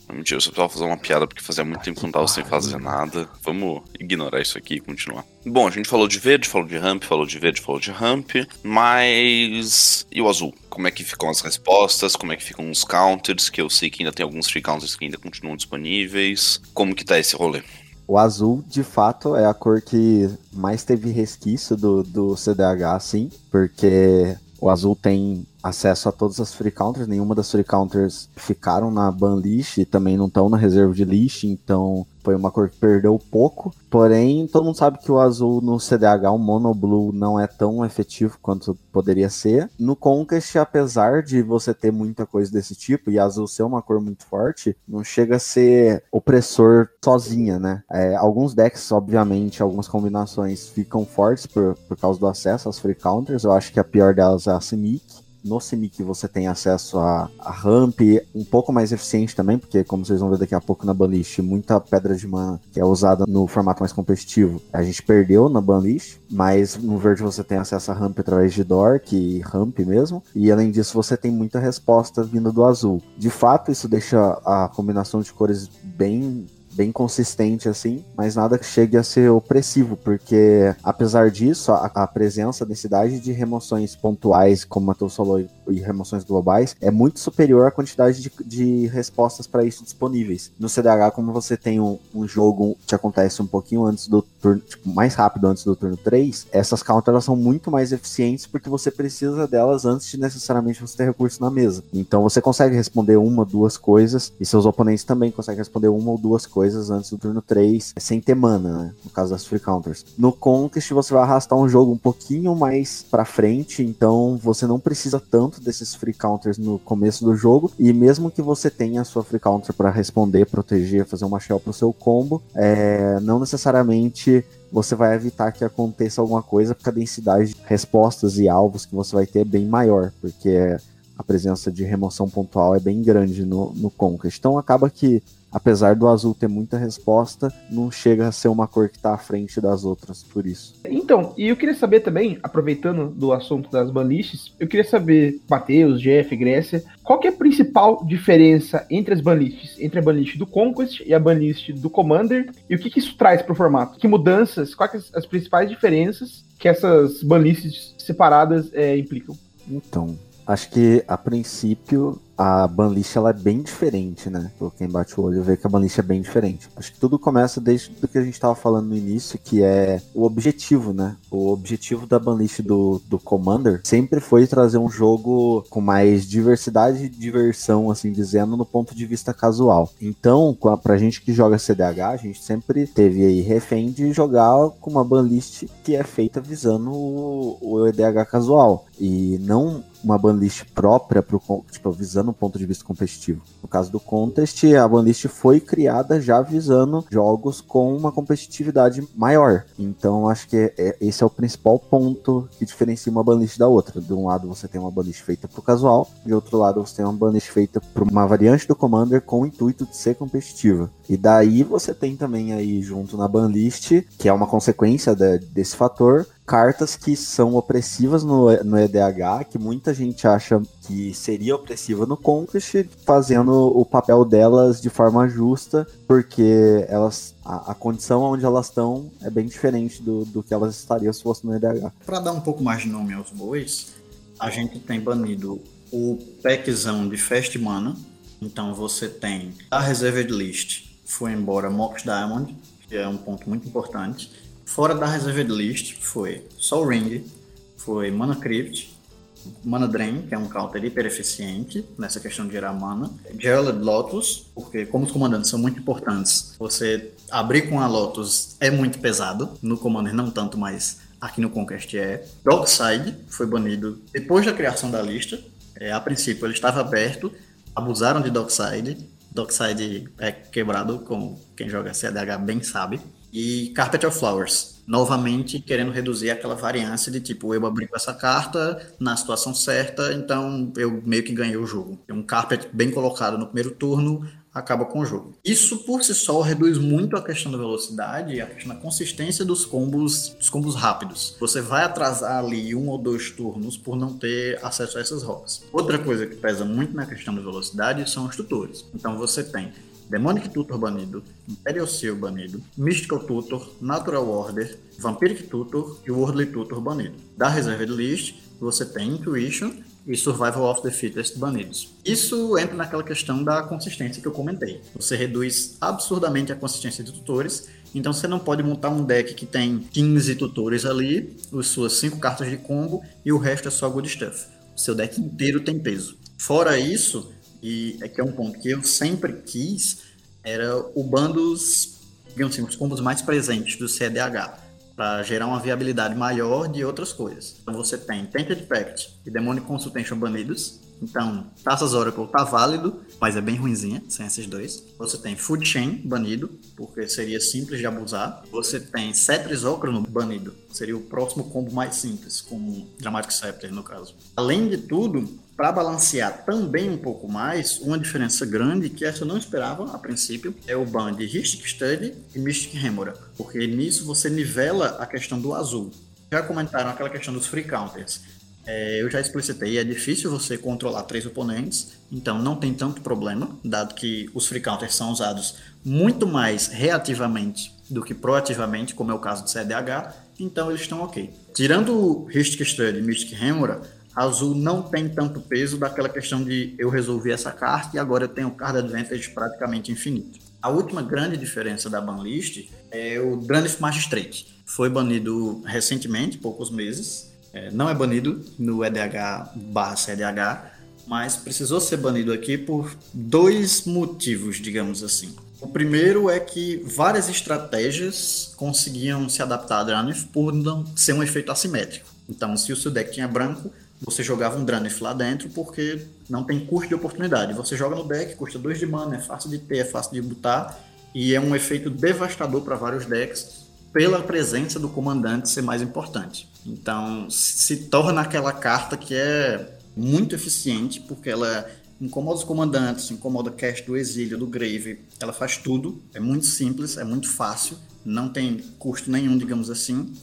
Não, mentira, eu só precisava fazer uma piada porque fazia muito tempo que não tava sem fazer nada. Vamos ignorar isso aqui e continuar. Bom, a gente falou de verde, falou de ramp, falou de verde, falou de ramp, mas. E o azul? Como é que ficam as respostas? Como é que ficam os counters? Que eu sei que ainda tem alguns free counters que ainda continuam disponíveis. Como que tá esse rolê? O azul, de fato, é a cor que mais teve resquício do, do CDH, sim, porque o azul tem acesso a todas as free counters, nenhuma das free counters ficaram na ban list e também não estão na reserva de list, então foi uma cor que perdeu pouco. Porém, todo mundo sabe que o azul no CDH, o Mono Blue, não é tão efetivo quanto poderia ser. No Conquest, apesar de você ter muita coisa desse tipo e azul ser uma cor muito forte, não chega a ser opressor sozinha, né? É, alguns decks, obviamente, algumas combinações ficam fortes por, por causa do acesso às free counters. Eu acho que a pior delas é a Simic no Simic você tem acesso a, a ramp um pouco mais eficiente também, porque como vocês vão ver daqui a pouco na banlist, muita pedra de mana que é usada no formato mais competitivo, a gente perdeu na banlist, mas no verde você tem acesso a ramp através de Dork e ramp mesmo, e além disso você tem muita resposta vindo do azul. De fato, isso deixa a combinação de cores bem bem consistente assim, mas nada que chegue a ser opressivo, porque apesar disso, a, a presença, a densidade de remoções pontuais, como Matheus falou, e remoções globais, é muito superior à quantidade de, de respostas para isso disponíveis. No CDH, como você tem um, um, jogo que acontece um pouquinho antes do turno, tipo, mais rápido antes do turno 3, essas counters são muito mais eficientes porque você precisa delas antes de necessariamente você ter recurso na mesa. Então você consegue responder uma, duas coisas, e seus oponentes também conseguem responder uma ou duas coisas coisas antes do turno 3, sem ter mana, né? No caso das free counters. No Conquest, você vai arrastar um jogo um pouquinho mais pra frente, então você não precisa tanto desses free counters no começo do jogo, e mesmo que você tenha a sua free counter para responder, proteger, fazer uma shell pro seu combo, é, não necessariamente você vai evitar que aconteça alguma coisa, porque a densidade de respostas e alvos que você vai ter é bem maior, porque a presença de remoção pontual é bem grande no, no Conquest. Então acaba que apesar do azul ter muita resposta, não chega a ser uma cor que está à frente das outras por isso. Então, e eu queria saber também, aproveitando do assunto das banlists, eu queria saber, Matheus, Jeff, Grécia, qual que é a principal diferença entre as banlists, entre a banlist do Conquest e a banlist do Commander, e o que, que isso traz para o formato? Que mudanças, quais as principais diferenças que essas banlists separadas é, implicam? Então, acho que a princípio a banlist ela é bem diferente, né? Por quem bate o olho vê que a banlist é bem diferente. Acho que tudo começa desde o que a gente estava falando no início, que é o objetivo, né? O objetivo da banlist do, do Commander sempre foi trazer um jogo com mais diversidade e diversão, assim dizendo, no ponto de vista casual. Então, pra gente que joga CDH, a gente sempre teve aí refém de jogar com uma banlist que é feita visando o, o EDH casual. E não uma banlist própria pro, tipo, visando no ponto de vista competitivo. No caso do Contest, a banlist foi criada já visando jogos com uma competitividade maior. Então acho que é, esse é o principal ponto que diferencia uma banlist da outra. De um lado você tem uma banlist feita para o casual, de outro lado você tem uma banlist feita para uma variante do Commander com o intuito de ser competitiva. E daí você tem também aí junto na banlist, que é uma consequência de, desse fator, cartas que são opressivas no, no EDH, que muita gente acha que seria opressiva no Conquest, fazendo o papel delas de forma justa, porque elas a, a condição onde elas estão é bem diferente do, do que elas estariam se fosse no EDH. Para dar um pouco mais de nome aos bois, a gente tem banido o packzão de Fast Mana, então você tem a Reserved List, foi embora Mox Diamond, que é um ponto muito importante, Fora da Reserved List foi Soul Ring, foi Mana Crypt, Mana Drain, que é um counter hiper eficiente nessa questão de gerar mana. Gerald Lotus, porque como os comandantes são muito importantes, você abrir com a Lotus é muito pesado. No Commander não tanto, mas aqui no Conquest é. Dockside foi banido depois da criação da lista. É, a princípio ele estava aberto, abusaram de Dockside. Dockside é quebrado, como quem joga CDH bem sabe. E Carpet of Flowers, novamente querendo reduzir aquela variância de tipo, eu abri com essa carta na situação certa, então eu meio que ganhei o jogo. Um Carpet bem colocado no primeiro turno acaba com o jogo. Isso por si só reduz muito a questão da velocidade e a questão da consistência dos combos, dos combos rápidos. Você vai atrasar ali um ou dois turnos por não ter acesso a essas rocas. Outra coisa que pesa muito na questão da velocidade são os tutores. Então você tem Demonic Tutor banido, Imperial Seal banido, Mystical Tutor, Natural Order, Vampiric Tutor e Worldly Tutor banido. Da Reserved List, você tem Intuition e Survival of the Fittest banidos. Isso entra naquela questão da consistência que eu comentei. Você reduz absurdamente a consistência de tutores, então você não pode montar um deck que tem 15 tutores ali, as suas 5 cartas de combo e o resto é só good stuff. O seu deck inteiro tem peso. Fora isso, e é que é um ponto que eu sempre quis, era o ban dos, digamos assim, os combos mais presentes do CDH, para gerar uma viabilidade maior de outras coisas. Então você tem Tainted Pact e Demonic Consultation banidos, então, Taças Oracle tá válido, mas é bem ruinzinha sem esses dois. Você tem Food Chain banido, porque seria simples de abusar. Você tem Cetris Ocrono banido, seria o próximo combo mais simples, com Dramatic Scepter no caso. Além de tudo, para balancear também um pouco mais, uma diferença grande que essa eu não esperava a princípio é o ban de Ristic Study e Mystic Remora, porque nisso você nivela a questão do azul. Já comentaram aquela questão dos free counters. É, eu já explicitei, é difícil você controlar três oponentes, então não tem tanto problema, dado que os free counters são usados muito mais reativamente do que proativamente, como é o caso do CDH, então eles estão ok. Tirando o Ristic Study e Mystic Remora, azul não tem tanto peso daquela questão de eu resolvi essa carta e agora eu tenho card advantage praticamente infinito. A última grande diferença da banlist é o Drannith Magistrate. Foi banido recentemente, poucos meses, é, não é banido no EDH barra CDH, mas precisou ser banido aqui por dois motivos, digamos assim. O primeiro é que várias estratégias conseguiam se adaptar a Dranith por não ser um efeito assimétrico. Então, se o seu deck tinha branco, você jogava um Dranith lá dentro porque não tem custo de oportunidade. Você joga no deck, custa 2 de mana, é fácil de ter, é fácil de botar, e é um efeito devastador para vários decks pela presença do comandante ser mais importante. Então, se torna aquela carta que é muito eficiente, porque ela incomoda os comandantes, incomoda o cast do exílio, do grave, ela faz tudo, é muito simples, é muito fácil, não tem custo nenhum, digamos assim.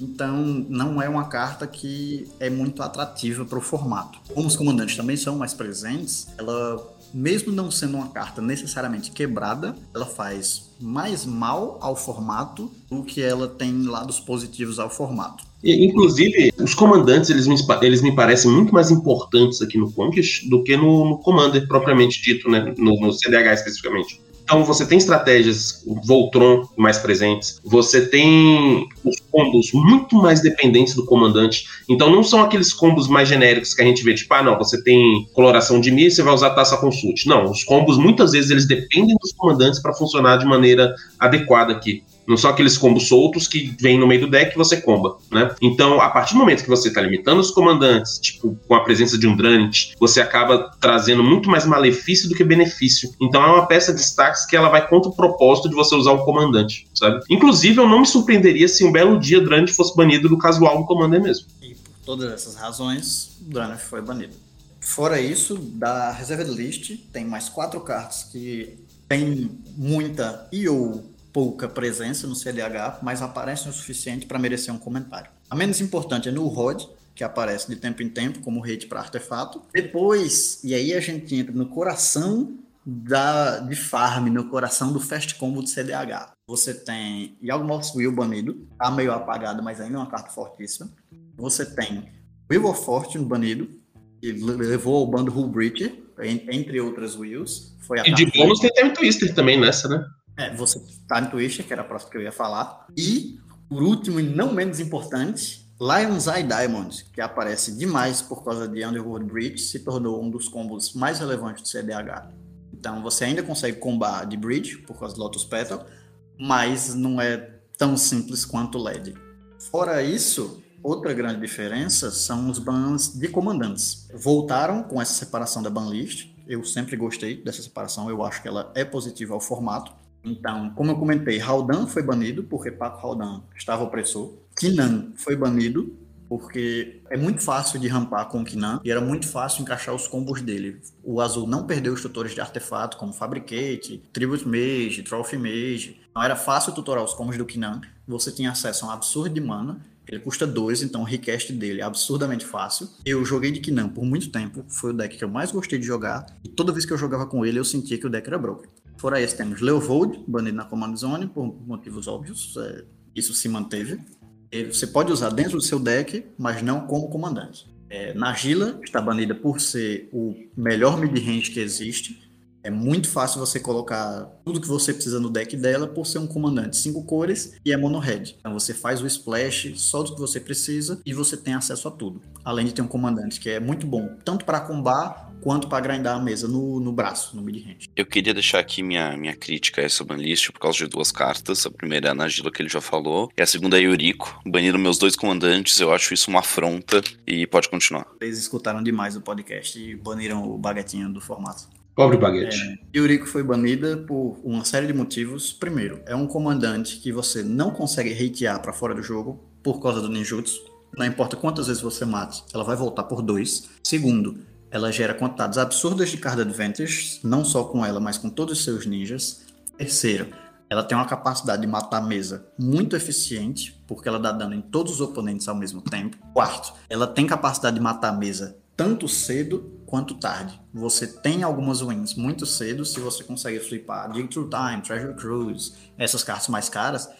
Então, não é uma carta que é muito atrativa para o formato. Como os comandantes também são mais presentes, ela mesmo não sendo uma carta necessariamente quebrada, ela faz mais mal ao formato do que ela tem lados positivos ao formato. Inclusive, os comandantes, eles me, eles me parecem muito mais importantes aqui no Conquest do que no, no Commander propriamente dito, né? No, no CDH especificamente. Então você tem estratégias Voltron mais presentes, você tem os combos muito mais dependentes do comandante. Então não são aqueles combos mais genéricos que a gente vê, tipo, ah, não, você tem coloração de mim você vai usar taça consult. Não, os combos muitas vezes eles dependem dos comandantes para funcionar de maneira adequada aqui. Não são aqueles combos soltos que vêm no meio do deck e você comba, né? Então, a partir do momento que você está limitando os comandantes, tipo, com a presença de um Dranit, você acaba trazendo muito mais malefício do que benefício. Então, é uma peça de stacks que ela vai contra o propósito de você usar o comandante, sabe? Inclusive, eu não me surpreenderia se um belo dia Dranit fosse banido do casual no Commander mesmo. E por todas essas razões, Dranit foi banido. Fora isso, da Reserved List, tem mais quatro cartas que tem muita e ou pouca presença no CDH, mas aparecem o suficiente para merecer um comentário. A menos importante é no ROD, que aparece de tempo em tempo como rede para artefato. Depois, e aí a gente entra no coração da, de farm, no coração do fast combo do CDH. Você tem Yawgmoth's Will banido, tá meio apagado, mas ainda é uma carta fortíssima. Você tem Will of Fortune banido, que levou ao bando Hull Breacher, entre outras Wills. Foi a e de bônus tem Time Twister também nessa, né? É, você tá no Twister, que era a próxima que eu ia falar. E, por último e não menos importante, Lion's Eye Diamond, que aparece demais por causa de Underworld Breach, se tornou um dos combos mais relevantes do CDH. Então você ainda consegue combar de Bridge por causa do Lotus Petal, mas não é tão simples quanto LED. Fora isso, outra grande diferença são os bans de comandantes. Voltaram com essa separação da banlist. Eu sempre gostei dessa separação, eu acho que ela é positiva ao formato. Então, como eu comentei, Haldan foi banido porque Paco Haldan estava opressor. Kinan foi banido porque é muito fácil de rampar com o Kinan e era muito fácil encaixar os combos dele. O azul não perdeu os tutores de artefato como Fabricate, Tribute Mage, Trophy Mage. Não era fácil tutorar os combos do Kinan. Você tinha acesso a um absurdo de mana. Ele custa 2, então o request dele é absurdamente fácil. Eu joguei de Kinan por muito tempo, foi o deck que eu mais gostei de jogar. E toda vez que eu jogava com ele, eu sentia que o deck era broken. Fora esse, temos Leovold, banido na Command Zone, por motivos óbvios. É, isso se manteve. Ele, você pode usar dentro do seu deck, mas não como comandante. É, Nagila está banida por ser o melhor mid-range que existe. É muito fácil você colocar tudo que você precisa no deck dela por ser um comandante cinco cores e é mono red. Então você faz o splash só do que você precisa e você tem acesso a tudo. Além de ter um comandante que é muito bom, tanto para combar quanto para grindar a mesa no, no braço, no mid-range. Eu queria deixar aqui minha, minha crítica a essa banlist por causa de duas cartas. A primeira é a Nagila, que ele já falou, e a segunda é Yuriko. Baniram meus dois comandantes, eu acho isso uma afronta, e pode continuar. Eles escutaram demais o podcast e baniram o baguetinho do formato. Pobre baguete. É, Yuriko foi banida por uma série de motivos. Primeiro, é um comandante que você não consegue hatear para fora do jogo por causa do ninjutsu. Não importa quantas vezes você mate, ela vai voltar por dois. Segundo, ela gera quantidades absurdas de card advantage, não só com ela, mas com todos os seus ninjas. Terceiro, ela tem uma capacidade de matar a mesa muito eficiente, porque ela dá dano em todos os oponentes ao mesmo tempo. Quarto, ela tem capacidade de matar a mesa tanto cedo quanto tarde. Você tem algumas wins muito cedo se você consegue flipar Dig Through Time, Treasure Cruise, essas cartas mais caras.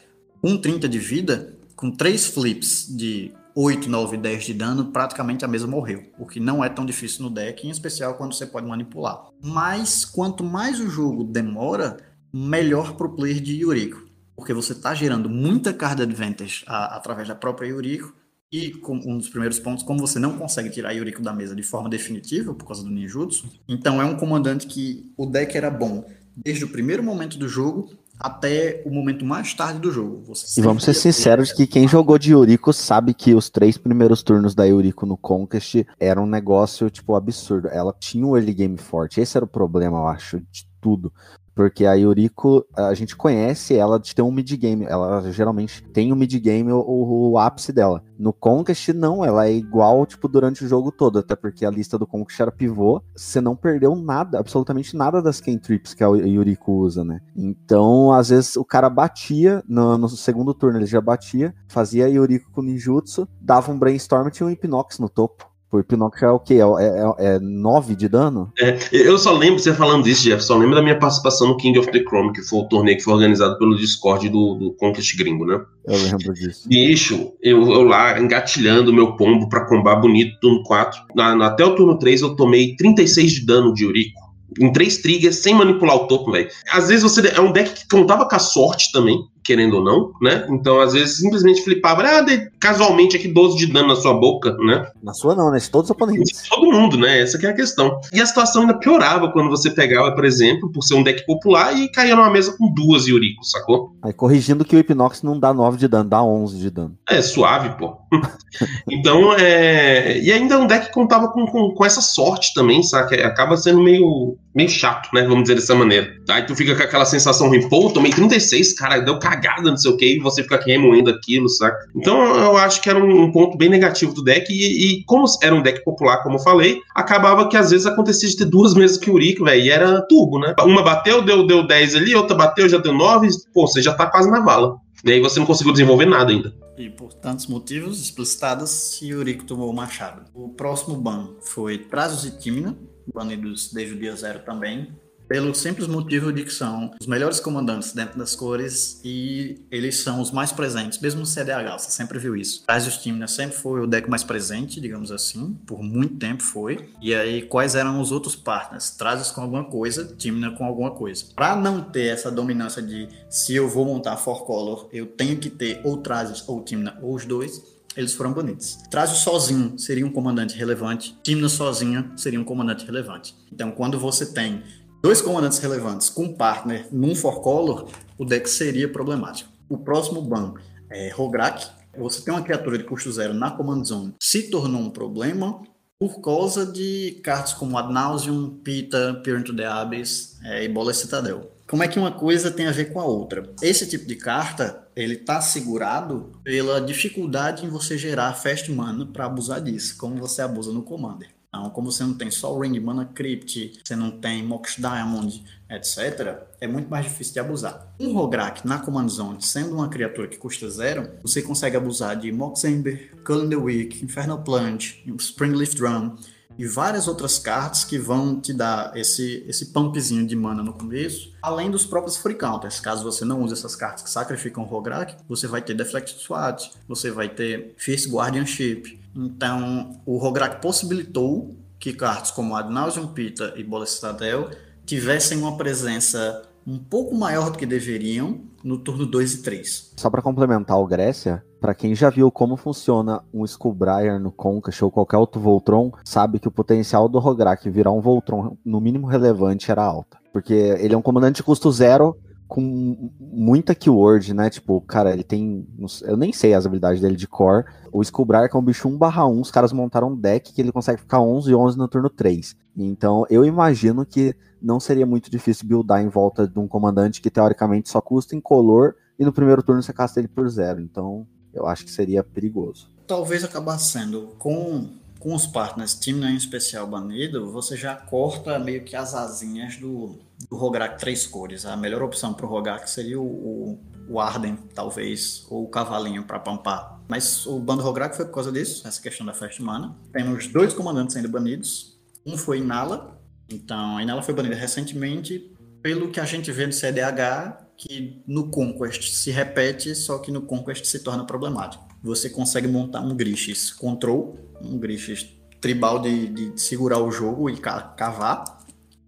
Com 30 de vida, com três flips de 8, 9, 10 de dano, praticamente a mesa morreu. O que não é tão difícil no deck, em especial quando você pode manipular. Mas quanto mais o jogo demora, melhor pro player de Yuriko. Porque você está gerando muita card advantage a, através da própria Yuriko e com um dos primeiros pontos, como você não consegue tirar Yuriko da mesa de forma definitiva por causa do ninjutsu, então é um comandante que o deck era bom desde o primeiro momento do jogo até o momento mais tarde do jogo. Você e vamos ser sinceros que quem jogou de Yuriko sabe que os três primeiros turnos da Yuriko no Conquest era um negócio, tipo, absurdo. Ela tinha o early game forte. Esse era o problema, eu acho, de tudo. Porque a Yuriko, a gente conhece ela de ter um mid-game. Ela geralmente tem um mid-game, o, o, ápice dela. No Conquest, não, ela é igual, tipo, durante o jogo todo. Até porque a lista do Conquest era pivô. Você não perdeu nada, absolutamente nada das cantrips que a Yuriko usa, né? Então, às vezes, o cara batia, no, no segundo turno ele já batia, fazia a Yuriko com ninjutsu, dava um brainstorm e tinha um Hipnox no topo. O Hipnox é o quê? É, é, é 9 de dano? É, eu só lembro, você falando disso, Jeff, só lembro da minha participação no King of the Chrome, que foi o torneio que foi organizado pelo Discord do, do Conquest Gringo, né? Eu lembro disso. Bicho, eu, eu lá engatilhando meu pombo pra combar bonito turno 4. Na, na, até o turno 3 eu tomei 36 de dano de Urico. Em três triggers, sem manipular o topo, velho. Às vezes você. É um deck que contava com a sorte também querendo ou não, né? Então, às vezes, simplesmente flipava, ah, de, casualmente aqui 12 de dano na sua boca, né? Na sua não, né? De todos os oponentes. De todo mundo, né? Essa é a questão. E a situação ainda piorava quando você pegava, por exemplo, por ser um deck popular e caía numa mesa com duas Yuriko, sacou? Aí corrigindo que o Hipnox não dá 9 de dano, dá 11 de dano. É, suave, pô. então, é... E ainda um deck que contava com, com, com essa sorte também, saca? Acaba sendo meio, meio chato, né? Vamos dizer dessa maneira. Aí tu fica com aquela sensação ruim, pô, tomei 36, cara, deu cagada, não sei o que, e você fica remoendo aquilo, saca? Então eu acho que era um, ponto bem negativo do deck, e, e, como era um deck popular, como eu falei, acabava que às vezes acontecia de ter duas mesas que o velho, e era turbo, né? Uma bateu, deu, deu 10 ali, outra bateu, já deu 9, pô, você já tá quase na vala. E aí você não conseguiu desenvolver nada ainda. E por tantos motivos explicitados, Yuriko tomou o machado. O próximo ban foi Trazos e Timna, banidos desde o dia zero também pelo simples motivo de que são os melhores comandantes dentro das cores e eles são os mais presentes, mesmo no CDH, você sempre viu isso. Trazos Timna sempre foi o deck mais presente, digamos assim, por muito tempo foi. E aí, quais eram os outros partners? Trazos com alguma coisa, Timna com alguma coisa. Para não ter essa dominância de se eu vou montar For Color, eu tenho que ter ou Trazos ou Timna, ou os dois, eles foram banidos. Trazio sozinho seria um comandante relevante, Timna sozinha seria um comandante relevante. Então, quando você tem dois comandantes relevantes com partner num for color, o deck seria problemático. O próximo ban é Rograk. Você tem uma criatura de custo zero na Command Zone, se tornou um problema por causa de cartas como Ad Nauseum, Pita, Peer into the Abyss é, e Bola Citadel. Como é que uma coisa tem a ver com a outra? Esse tipo de carta, ele tá segurado pela dificuldade em você gerar fast mana para abusar disso, como você abusa no Commander. Então, como você não tem só Ring, Mana Crypt, você não tem Mox Diamond, etc., é muito mais difícil de abusar. Um Rograk na Command Zone, sendo uma criatura que custa zero, você consegue abusar de Mox Ember, Cullen the Weak, Infernal Plunge, Springleaf Drum e várias outras cartas que vão te dar esse, esse pumpzinho de mana no começo, além dos próprios free counters. Caso você não use essas cartas que sacrificam o Rograk, você vai ter Deflect SWAT, você vai ter Fierce Guardianship, então, o Rograk possibilitou que cartas como Ad Nauseam Pita e Bola Citadel tivessem uma presença um pouco maior do que deveriam no turno 2 e 3. Só para complementar o Grécia, para quem já viu como funciona um Skullbriar no Conquest ou qualquer outro Voltron, sabe que o potencial do Rograk virar um Voltron no mínimo relevante era alta. Porque ele é um comandante de custo zero com muita keyword, né? Tipo, cara, ele tem. Eu nem sei as habilidades dele de core. O Skullbriar, que é um bicho 1/1, os caras montaram um deck que ele consegue ficar 11 e 11 no turno 3. Então, eu imagino que não seria muito difícil buildar em volta de um comandante que teoricamente só custa em color e no primeiro turno você casta ele por zero. Então, eu acho que seria perigoso. Talvez acabar sendo com com os partners, time em especial banido, você já corta meio que as asinhas do, do Rograk três cores. A melhor opção para o Rograk seria o, o, Arden, talvez, ou o Cavalinho para pampar. Mas o bando Rograk foi por causa disso, essa questão da Fast Mana. Temos dois comandantes sendo banidos. Um foi Inala, então a Inala foi banida recentemente, pelo que a gente vê no CDH, que no Conquest se repete, só que no Conquest se torna problemático. Você consegue montar um Grixis Control, um Grixis tribal de, de segurar o jogo e cavar,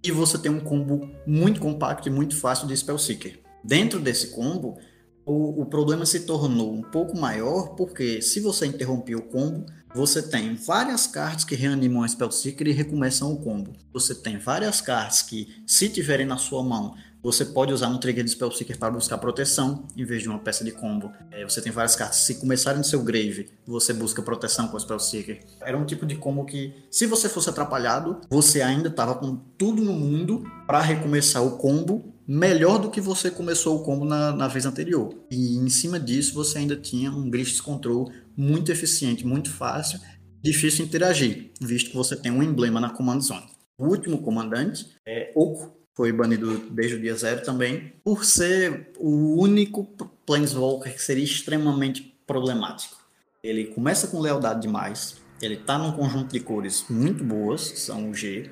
e você tem um combo muito compacto e muito fácil de Spellseeker. Dentro desse combo, o, o, problema se tornou um pouco maior porque se você interromper o combo, você tem várias cartas que reanimam a Spellseeker e recomeçam o combo. Você tem várias cartas que, se tiverem na sua mão, você pode usar um trigger de Spellseeker para buscar proteção, em vez de uma peça de combo. É, você tem várias cartas. Se começarem no seu grave, você busca proteção com o Spellseeker. Era um tipo de combo que, se você fosse atrapalhado, você ainda estava com tudo no mundo para recomeçar o combo melhor do que você começou o combo na, na, vez anterior. E em cima disso, você ainda tinha um Grist Control muito eficiente, muito fácil, difícil interagir, visto que você tem um emblema na Command Zone. O último comandante é Oco, foi banido desde o dia zero também, por ser o único Planeswalker que seria extremamente problemático. Ele começa com lealdade demais, ele está num conjunto de cores muito boas, são o G.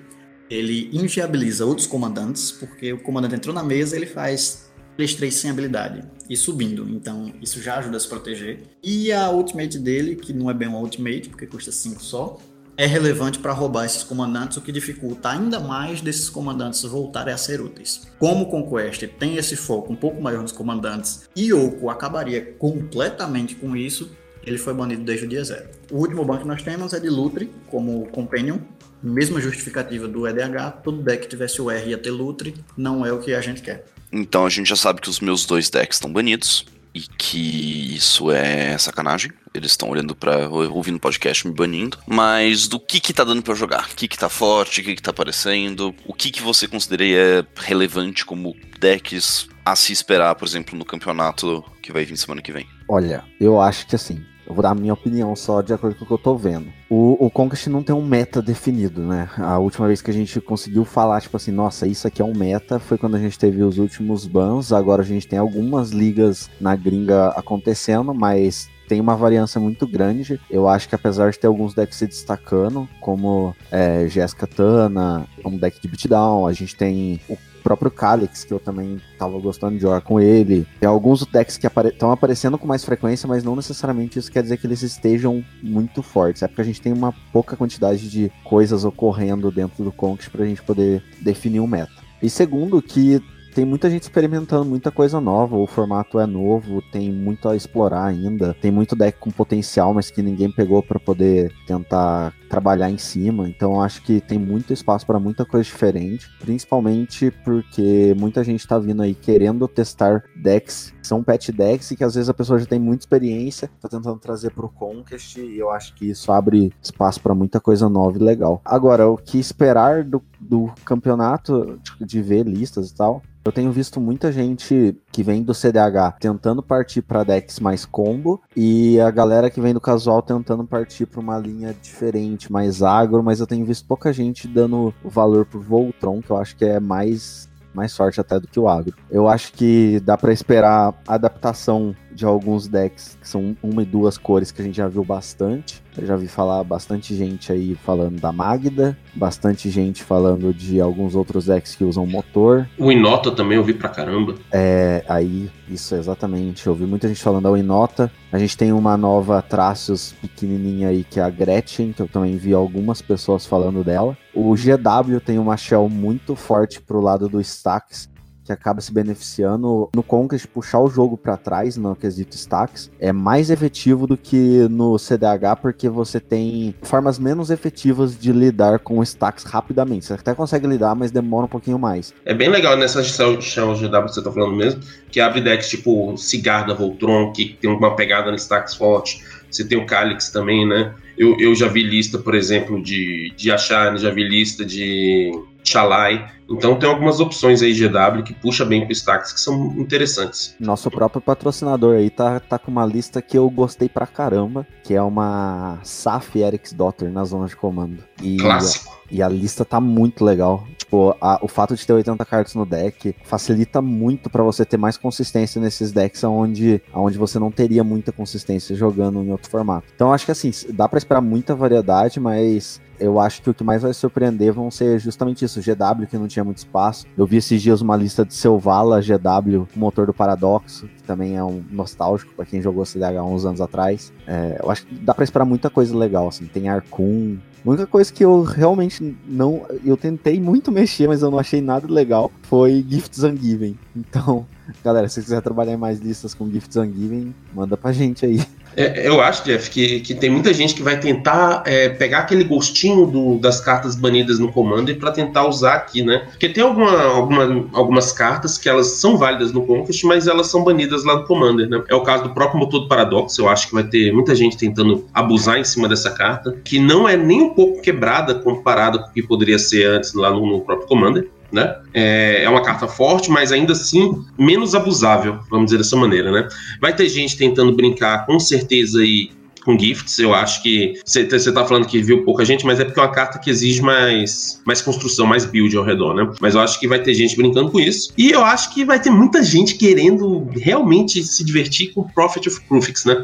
Ele inviabiliza outros comandantes, porque o comandante entrou na mesa ele faz 3-3 sem habilidade e subindo, então isso já ajuda a se proteger. E a ultimate dele, que não é bem uma ultimate, porque custa 5 só, é relevante para roubar esses comandantes, o que dificulta ainda mais desses comandantes voltarem a ser úteis. Como o Conquest tem esse foco um pouco maior nos comandantes, e Yoko acabaria completamente com isso, ele foi banido desde o dia zero. O último ban que nós temos é de Lutre, como Companion, mesma justificativa do EDH, todo deck que tivesse o R ia ter Lutre, não é o que a gente quer. Então a gente já sabe que os meus dois decks estão banidos e que isso é sacanagem. Eles estão olhando para ouvindo o podcast me banindo. Mas do que que tá dando para jogar? O que que tá forte? O que que tá aparecendo? O que que você consideraria relevante como decks a se esperar, por exemplo, no campeonato que vai vir semana que vem? Olha, eu acho que assim, eu vou dar a minha opinião só de acordo com o que eu tô vendo. O, o Conquest não tem um meta definido, né? A última vez que a gente conseguiu falar, tipo assim, nossa, isso aqui é um meta, foi quando a gente teve os últimos bans. Agora a gente tem algumas ligas na gringa acontecendo, mas tem uma variância muito grande. Eu acho que apesar de ter alguns decks se destacando, como é, Jéssica Tana, um deck de beatdown, a gente tem o próprio Calyx, que eu também tava gostando de jogar com ele. Tem alguns decks que estão apare aparecendo com mais frequência, mas não necessariamente isso quer dizer que eles estejam muito fortes. É porque a gente tem uma pouca quantidade de coisas ocorrendo dentro do Conquest pra gente poder definir um meta. E segundo, que tem muita gente experimentando muita coisa nova, o formato é novo, tem muito a explorar ainda, tem muito deck com potencial, mas que ninguém pegou para poder tentar trabalhar em cima. Então acho que tem muito espaço para muita coisa diferente, principalmente porque muita gente tá vindo aí querendo testar decks, que são pet decks e que às vezes a pessoa já tem muita experiência, tá tentando trazer pro Conquest e eu acho que isso abre espaço para muita coisa nova e legal. Agora, o que esperar do, do campeonato, de, de ver listas e tal, eu tenho visto muita gente que vem do CDH tentando partir para decks mais combo e a galera que vem do casual tentando partir para uma linha diferente, mais agro, mas eu tenho visto pouca gente dando valor pro Voltron, que eu acho que é mais mais sorte até do que o agro. Eu acho que dá para esperar adaptação de alguns decks que são uma e duas cores que a gente já viu bastante. Eu já vi falar bastante gente aí falando da Magda, bastante gente falando de alguns outros decks que usam motor. O Inota também eu vi pra caramba. É, aí, isso exatamente. Eu vi muita gente falando da Inota. A gente tem uma nova Tracios pequenininha aí que é a Gretchen, que eu também vi algumas pessoas falando dela. O GW tem uma shell muito forte pro lado do Stacks, que acaba se beneficiando no Conquest puxar o jogo para trás no quesito stacks é mais efetivo do que no CDH porque você tem formas menos efetivas de lidar com stacks rapidamente. Você até consegue lidar, mas demora um pouquinho mais. É bem legal nessa chão GW que você tá falando mesmo, que abre decks tipo Cigarda Voltron, que tem uma pegada no stacks forte. Você tem o Calix também, né? Eu, eu já vi lista, por exemplo, de, de Achane, já vi lista de Chalai. Então tem algumas opções aí GW que puxa bem pro Stacks que são interessantes. Nosso próprio patrocinador aí tá, tá com uma lista que eu gostei pra caramba, que é uma SAF Eric's Daughter na zona de comando. E, Clássico. E a lista tá muito legal. Tipo, a, o fato de ter 80 cartas no deck facilita muito para você ter mais consistência nesses decks onde, onde você não teria muita consistência jogando em outro formato. Então acho que assim, dá para esperar muita variedade, mas eu acho que o que mais vai surpreender vão ser justamente isso, GW, que não tinha muito espaço. Eu vi esses dias uma lista de Selvala GW, motor do Paradoxo, que também é um nostálgico para quem jogou CDH uns anos atrás. É, eu acho que dá para esperar muita coisa legal, assim. Tem Arcum. A única coisa que eu realmente não. Eu tentei muito mexer, mas eu não achei nada legal. Foi Gifts Ungiven. Então, galera, se você quiser trabalhar em mais listas com Gifts Ungiven, manda pra gente aí. É, eu acho, Jeff, que, que tem muita gente que vai tentar é, pegar aquele gostinho do, das cartas banidas no Commander para tentar usar aqui, né? Porque tem alguma, alguma, algumas cartas que elas são válidas no Conquest, mas elas são banidas lá no Commander, né? É o caso do próprio motor do Paradoxo, eu acho que vai ter muita gente tentando abusar em cima dessa carta, que não é nem um pouco quebrada comparada com o que poderia ser antes lá no, no próprio Commander né? É, é uma carta forte, mas ainda assim menos abusável, vamos dizer dessa maneira, né? Vai ter gente tentando brincar com certeza aí com gifts, eu acho que você tá falando que viu pouca gente, mas é porque é uma carta que exige mais, mais construção, mais build ao redor, né? Mas eu acho que vai ter gente brincando com isso. E eu acho que vai ter muita gente querendo realmente se divertir com Prophet of Prufix, né?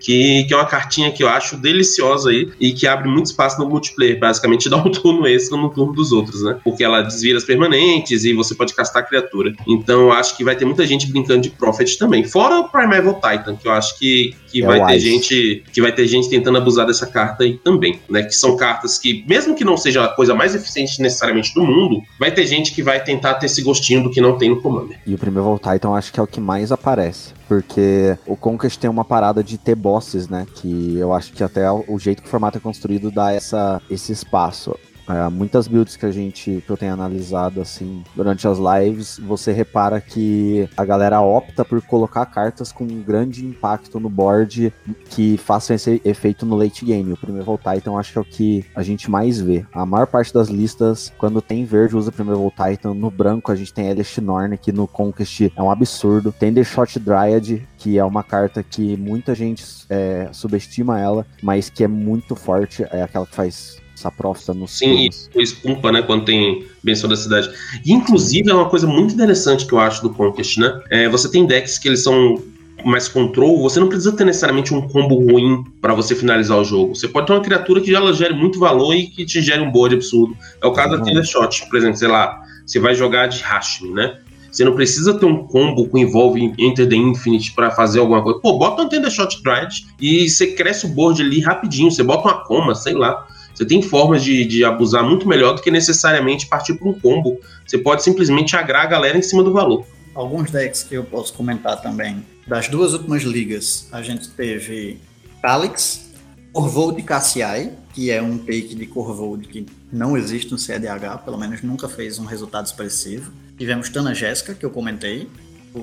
Que, que é uma cartinha que eu acho deliciosa aí e que abre muito espaço no multiplayer. Basicamente dá um turno extra no turno dos outros, né? Porque ela desvira as permanentes e você pode castar a criatura. Então eu acho que vai ter muita gente brincando de Prophet também. Fora o Primeval Titan, que eu acho que, que é vai ter gente que vai ter gente tentando abusar dessa carta aí também, né? Que são cartas que, mesmo que não seja a coisa mais eficiente necessariamente do mundo, vai ter gente que vai tentar ter esse gostinho do que não tem no Commander. E o Primeval Titan eu acho que é o que mais aparece. Porque o Conquest tem uma parada de ter bosses, né? Que eu acho que até o jeito que o formato é construído dá essa, esse espaço. É, muitas builds que a gente que eu tenho analisado assim durante as lives, você repara que a galera opta por colocar cartas com um grande impacto no board que façam esse efeito no late game. O primeiro voltar, então acho que é o que a gente mais vê. A maior parte das listas, quando tem verde, usa primeiro voltar, então no branco a gente tem Elish Norn, que no Conquest é um absurdo. Tem The Shot Dryad, que é uma carta que muita gente é, subestima ela, mas que é muito forte, é aquela que faz essa profita no Sim, e espumpa, né, quando tem benção da cidade. E, inclusive, é uma coisa muito interessante que eu acho do Conquest, né? É, você tem decks que eles são mais control, você não precisa ter necessariamente um combo ruim para você finalizar o jogo. Você pode ter uma criatura que ela gere muito valor e que te gere um board absurdo. É o caso uhum. da Tender Shot, por exemplo, sei lá, você vai jogar de Hashim, né? Você não precisa ter um combo com envolve Enter the Infinite para fazer alguma coisa. Pô, bota um Tender Shot Drive e você cresce o board ali rapidinho. Você bota uma coma, sei lá. Você tem formas de, de abusar muito melhor do que necessariamente partir para um combo. Você pode simplesmente agrar a galera em cima do valor. Alguns decks que eu posso comentar também. Das duas últimas ligas, a gente teve Calix, Corvold Cassiai, que é um take de Corvold que não existe no CDH, pelo menos nunca fez um resultado expressivo. Tivemos Tana Jéssica, que eu comentei.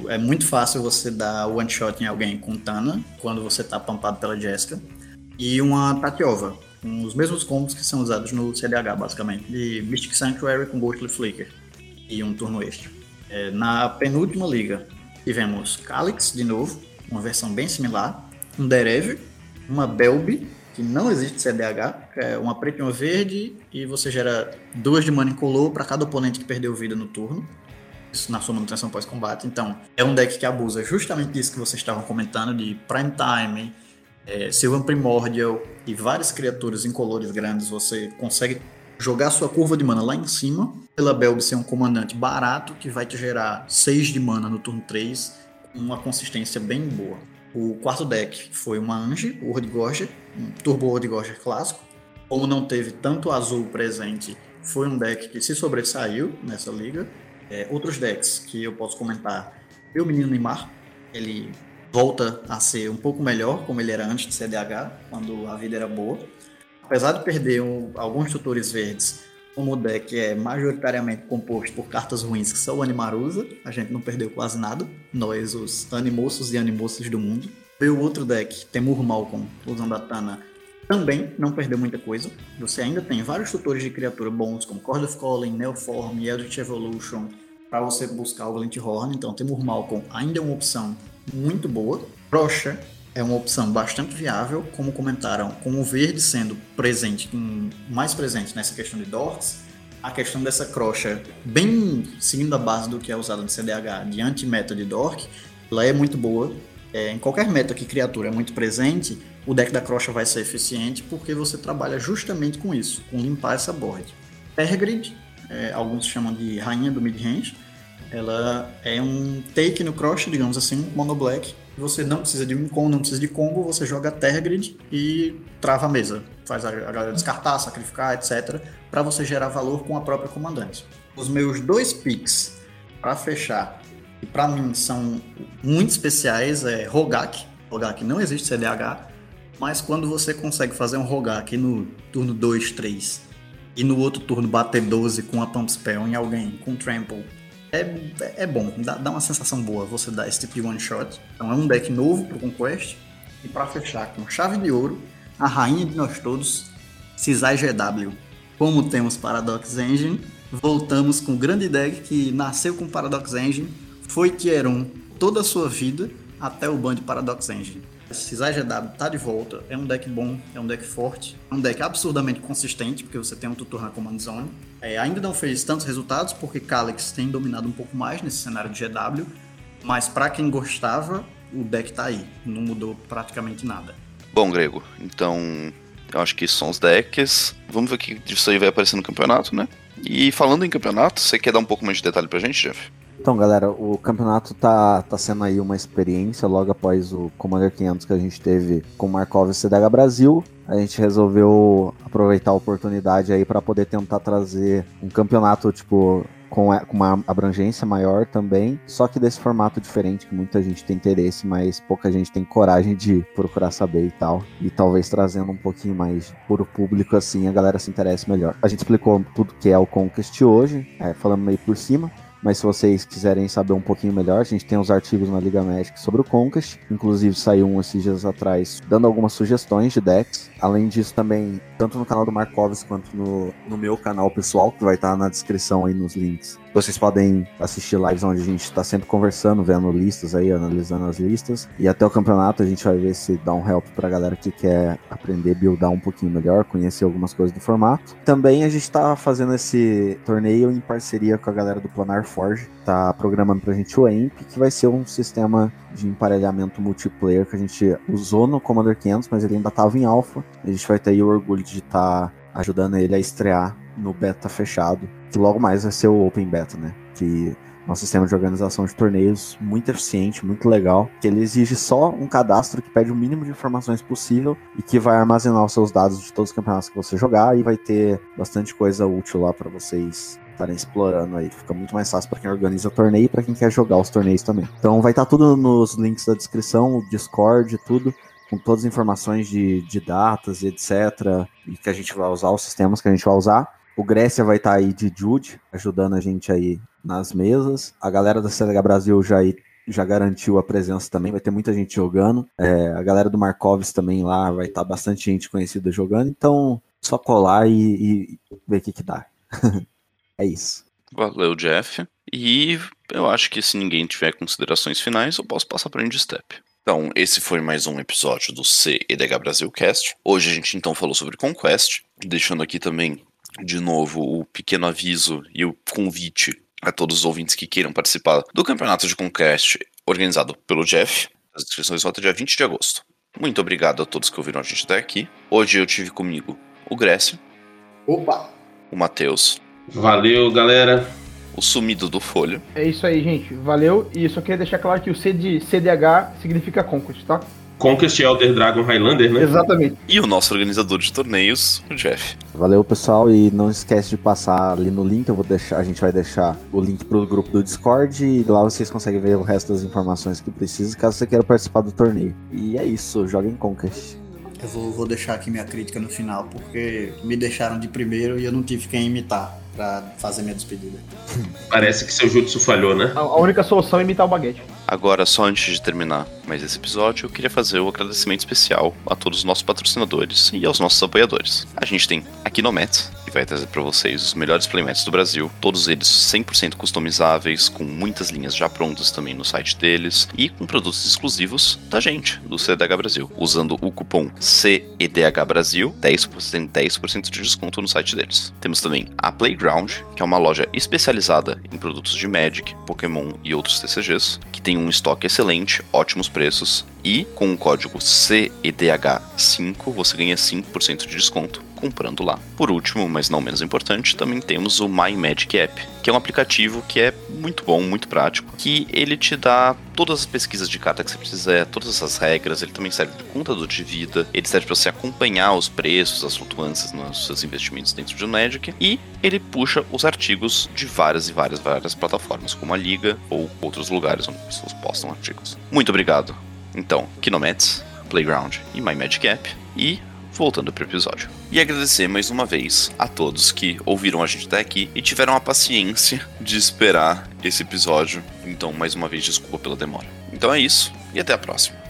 É muito fácil você dar one shot em alguém com Tana quando você está pampado pela Jéssica. E uma Tatiova, com os mesmos combos que são usados no CDH, basicamente. De Mystic Sanctuary com Ghostly Flicker e um turno extra. É, na penúltima liga, tivemos Calix, de novo, uma versão bem similar. Um Derev, uma Belby, que não existe CDH, é uma preta e uma verde, e você gera duas de mana incolor para cada oponente que perdeu vida no turno. Isso na sua manutenção pós-combate. Então, é um deck que abusa justamente disso que vocês estavam comentando, de Prime Time, é, Sylvan Primordial e várias criaturas incolores grandes. Você consegue jogar sua curva de mana lá em cima, pela Belg ser um comandante barato, que vai te gerar 6 de mana no turno 3, com uma consistência bem boa. O quarto deck foi uma Ange, o Gorger, um Turbo Gorger clássico. Como não teve tanto azul presente, foi um deck que se sobressaiu nessa liga. É, outros decks que eu posso comentar, o Menino Neymar, ele volta a ser um pouco melhor, como ele era antes de CDH, quando a vida era boa. Apesar de perder um, alguns tutores verdes, como o deck é majoritariamente composto por cartas ruins que são o Animarusa, a gente não perdeu quase nada, nós, os animoços e animoças do mundo. Veio outro deck, Temur Malcolm, usando a Tana, também não perdeu muita coisa. Você ainda tem vários tutores de criatura bons, como Cord of Calling, Neoform, Eldritch Evolution, para você buscar o Glint Horn. Então, Temur Malcolm ainda é uma opção muito boa. Rocha é uma opção bastante viável, como comentaram, com o verde sendo presente, mais presente nessa questão de dorks, a questão dessa crocha, bem seguindo a base do que é usado no CDH de anti-meta de dork, ela é muito boa. É, em qualquer meta que criatura é muito presente, o deck da crocha vai ser eficiente porque você trabalha justamente com isso, com limpar essa board. Tergrid, é, alguns chamam de rainha do mid-range, ela é um take no crocha, digamos assim, mono black, você não precisa de um combo, não precisa de combo, você joga Terra Grid e trava a mesa. Faz a galera descartar, sacrificar, etc. para você gerar valor com a própria comandante. Os meus dois picks para fechar, e para mim são muito especiais, é Rogak. Rogak não existe CDH, mas quando você consegue fazer um Rogak no turno 2, 3 e no outro turno bater 12 com a Pump Spell em alguém com Trample é, é bom, dá, dá uma sensação boa você dar esse tipo de one shot. Então é um deck novo pro Conquest. E para fechar com chave de ouro, a rainha de nós todos, Cisai GW. Como temos Paradox Engine, voltamos com o grande deck que nasceu com Paradox Engine, foi Tier 1 toda a sua vida até o ban de Paradox Engine. Cisai GW tá de volta, é um deck bom, é um deck forte, é um deck absurdamente consistente, porque você tem um tutor na Command Zone. É, ainda não fez tantos resultados, porque Calyx tem dominado um pouco mais nesse cenário de GW, mas para quem gostava, o deck tá aí, não mudou praticamente nada. Bom, Grego, então eu acho que são os decks. Vamos ver o que disso aí vai aparecer no campeonato, né? E falando em campeonato, você quer dar um pouco mais de detalhe pra gente, Jeff? Então, galera, o campeonato tá, tá sendo aí uma experiência logo após o Commander 500 que a gente teve com Markov e CDH Brasil. A gente resolveu aproveitar a oportunidade aí para poder tentar trazer um campeonato, tipo, com, uma abrangência maior também, só que desse formato diferente, que muita gente tem interesse, mas pouca gente tem coragem de procurar saber e tal. E talvez trazendo um pouquinho mais por o público, assim, a galera se interesse melhor. A gente explicou tudo que é o Conquest hoje, é, falando meio por cima. Mas se vocês quiserem saber um pouquinho melhor, a gente tem os artigos na Liga Magic sobre o Conquest. Inclusive saiu um esses dias atrás dando algumas sugestões de decks. Além disso, também, tanto no canal do Markovs quanto no, no meu canal pessoal, que vai estar na descrição aí nos links vocês podem assistir lives onde a gente está sempre conversando, vendo listas aí, analisando as listas. E até o campeonato a gente vai ver se dá um help pra galera que quer aprender, buildar um pouquinho melhor, conhecer algumas coisas do formato. Também a gente está fazendo esse torneio em parceria com a galera do Planar Forge. Tá programando pra gente o EMP, que vai ser um sistema de emparelhamento multiplayer que a gente usou no Commander 500, mas ele ainda estava em alpha. A gente vai ter o orgulho de estar tá ajudando ele a estrear no beta fechado, que logo mais vai ser o Open Beta, né? Que nosso sistema de organização de torneios muito eficiente, muito legal, que ele exige só um cadastro que pede o mínimo de informações possível e que vai armazenar os seus dados de todos os campeonatos que você jogar e vai ter bastante coisa útil lá para vocês estarem explorando aí. Fica muito mais fácil para quem organiza o torneio e para quem quer jogar os torneios também. Então vai estar tá tudo nos links da descrição, o Discord, tudo com todas as informações de, de datas e etc. E que a gente vai usar, os sistemas que a gente vai usar. O Grécia vai estar tá aí de Jude, ajudando a gente aí nas mesas. A galera da CLH Brasil já aí já garantiu a presença também, vai ter muita gente jogando. É, a galera do Markovs também lá vai estar tá bastante gente conhecida jogando. Então, só colar e, e ver o que, que dá. é isso. Valeu, Jeff. E eu acho que se ninguém tiver considerações finais, eu posso passar para o Step. Então, esse foi mais um episódio do CEDH Brasil Cast. Hoje a gente então falou sobre Conquest, deixando aqui também de novo o pequeno aviso e o convite a todos os ouvintes que queiram participar do campeonato de Conquest organizado pelo Jeff. As inscrições vão até dia 20 de agosto. Muito obrigado a todos que ouviram a gente até aqui. Hoje eu tive comigo o Grécio. Opa! O Matheus. Valeu, galera o sumido do folho. É isso aí, gente. Valeu. E só queria deixar claro que o C de CDH significa Conquest, tá? Conquest Elder Dragon Highlander, né? Exatamente. E o nosso organizador de torneios, o Jeff. Valeu, pessoal, e não esquece de passar ali no link, eu vou deixar, a gente vai deixar o link pro grupo do Discord e lá vocês conseguem ver o resto das informações que precisa, caso você queira participar do torneio. E é isso, joga em Conquest. Eu vou, vou deixar aqui minha crítica no final, porque me deixaram de primeiro e eu não tive quem imitar para fazer minha despedida. Parece que seu jutsu falhou, né? A, a única solução é imitar o baguete. Agora, só antes de terminar mais esse episódio, eu queria fazer o um agradecimento especial a todos os nossos patrocinadores e aos nossos apoiadores. A gente tem aqui no Mets, que vai trazer para vocês os melhores playmats do Brasil, todos eles 100% customizáveis, com muitas linhas já prontas também no site deles e com produtos exclusivos da gente, do CDH Brasil, usando o cupom CEDH Brasil, 10%, 10 de desconto no site deles. Temos também a Playground, que é uma loja especializada em produtos de Magic, Pokémon e outros TCGs, que tem um estoque excelente, ótimos preços e com o código CEDH5 você ganha 5% de desconto comprando lá. Por último, mas não menos importante, também temos o My Magic App, que é um aplicativo que é muito bom, muito prático, que ele te dá todas as pesquisas de carta que você precisa, todas essas regras, ele também serve de contador de vida, ele serve para você acompanhar os preços, as flutuâncias nos seus investimentos dentro de Magic, e ele puxa os artigos de várias e várias, várias plataformas, como a Liga ou outros lugares onde pessoas postam artigos. Muito obrigado. Então, Kinomets, Playground e My Magic App, e voltando para o episódio. E agradecer mais uma vez a todos que ouviram a gente até aqui e tiveram a paciência de esperar esse episódio. Então, mais uma vez, desculpa pela demora. Então é isso, e até a próxima.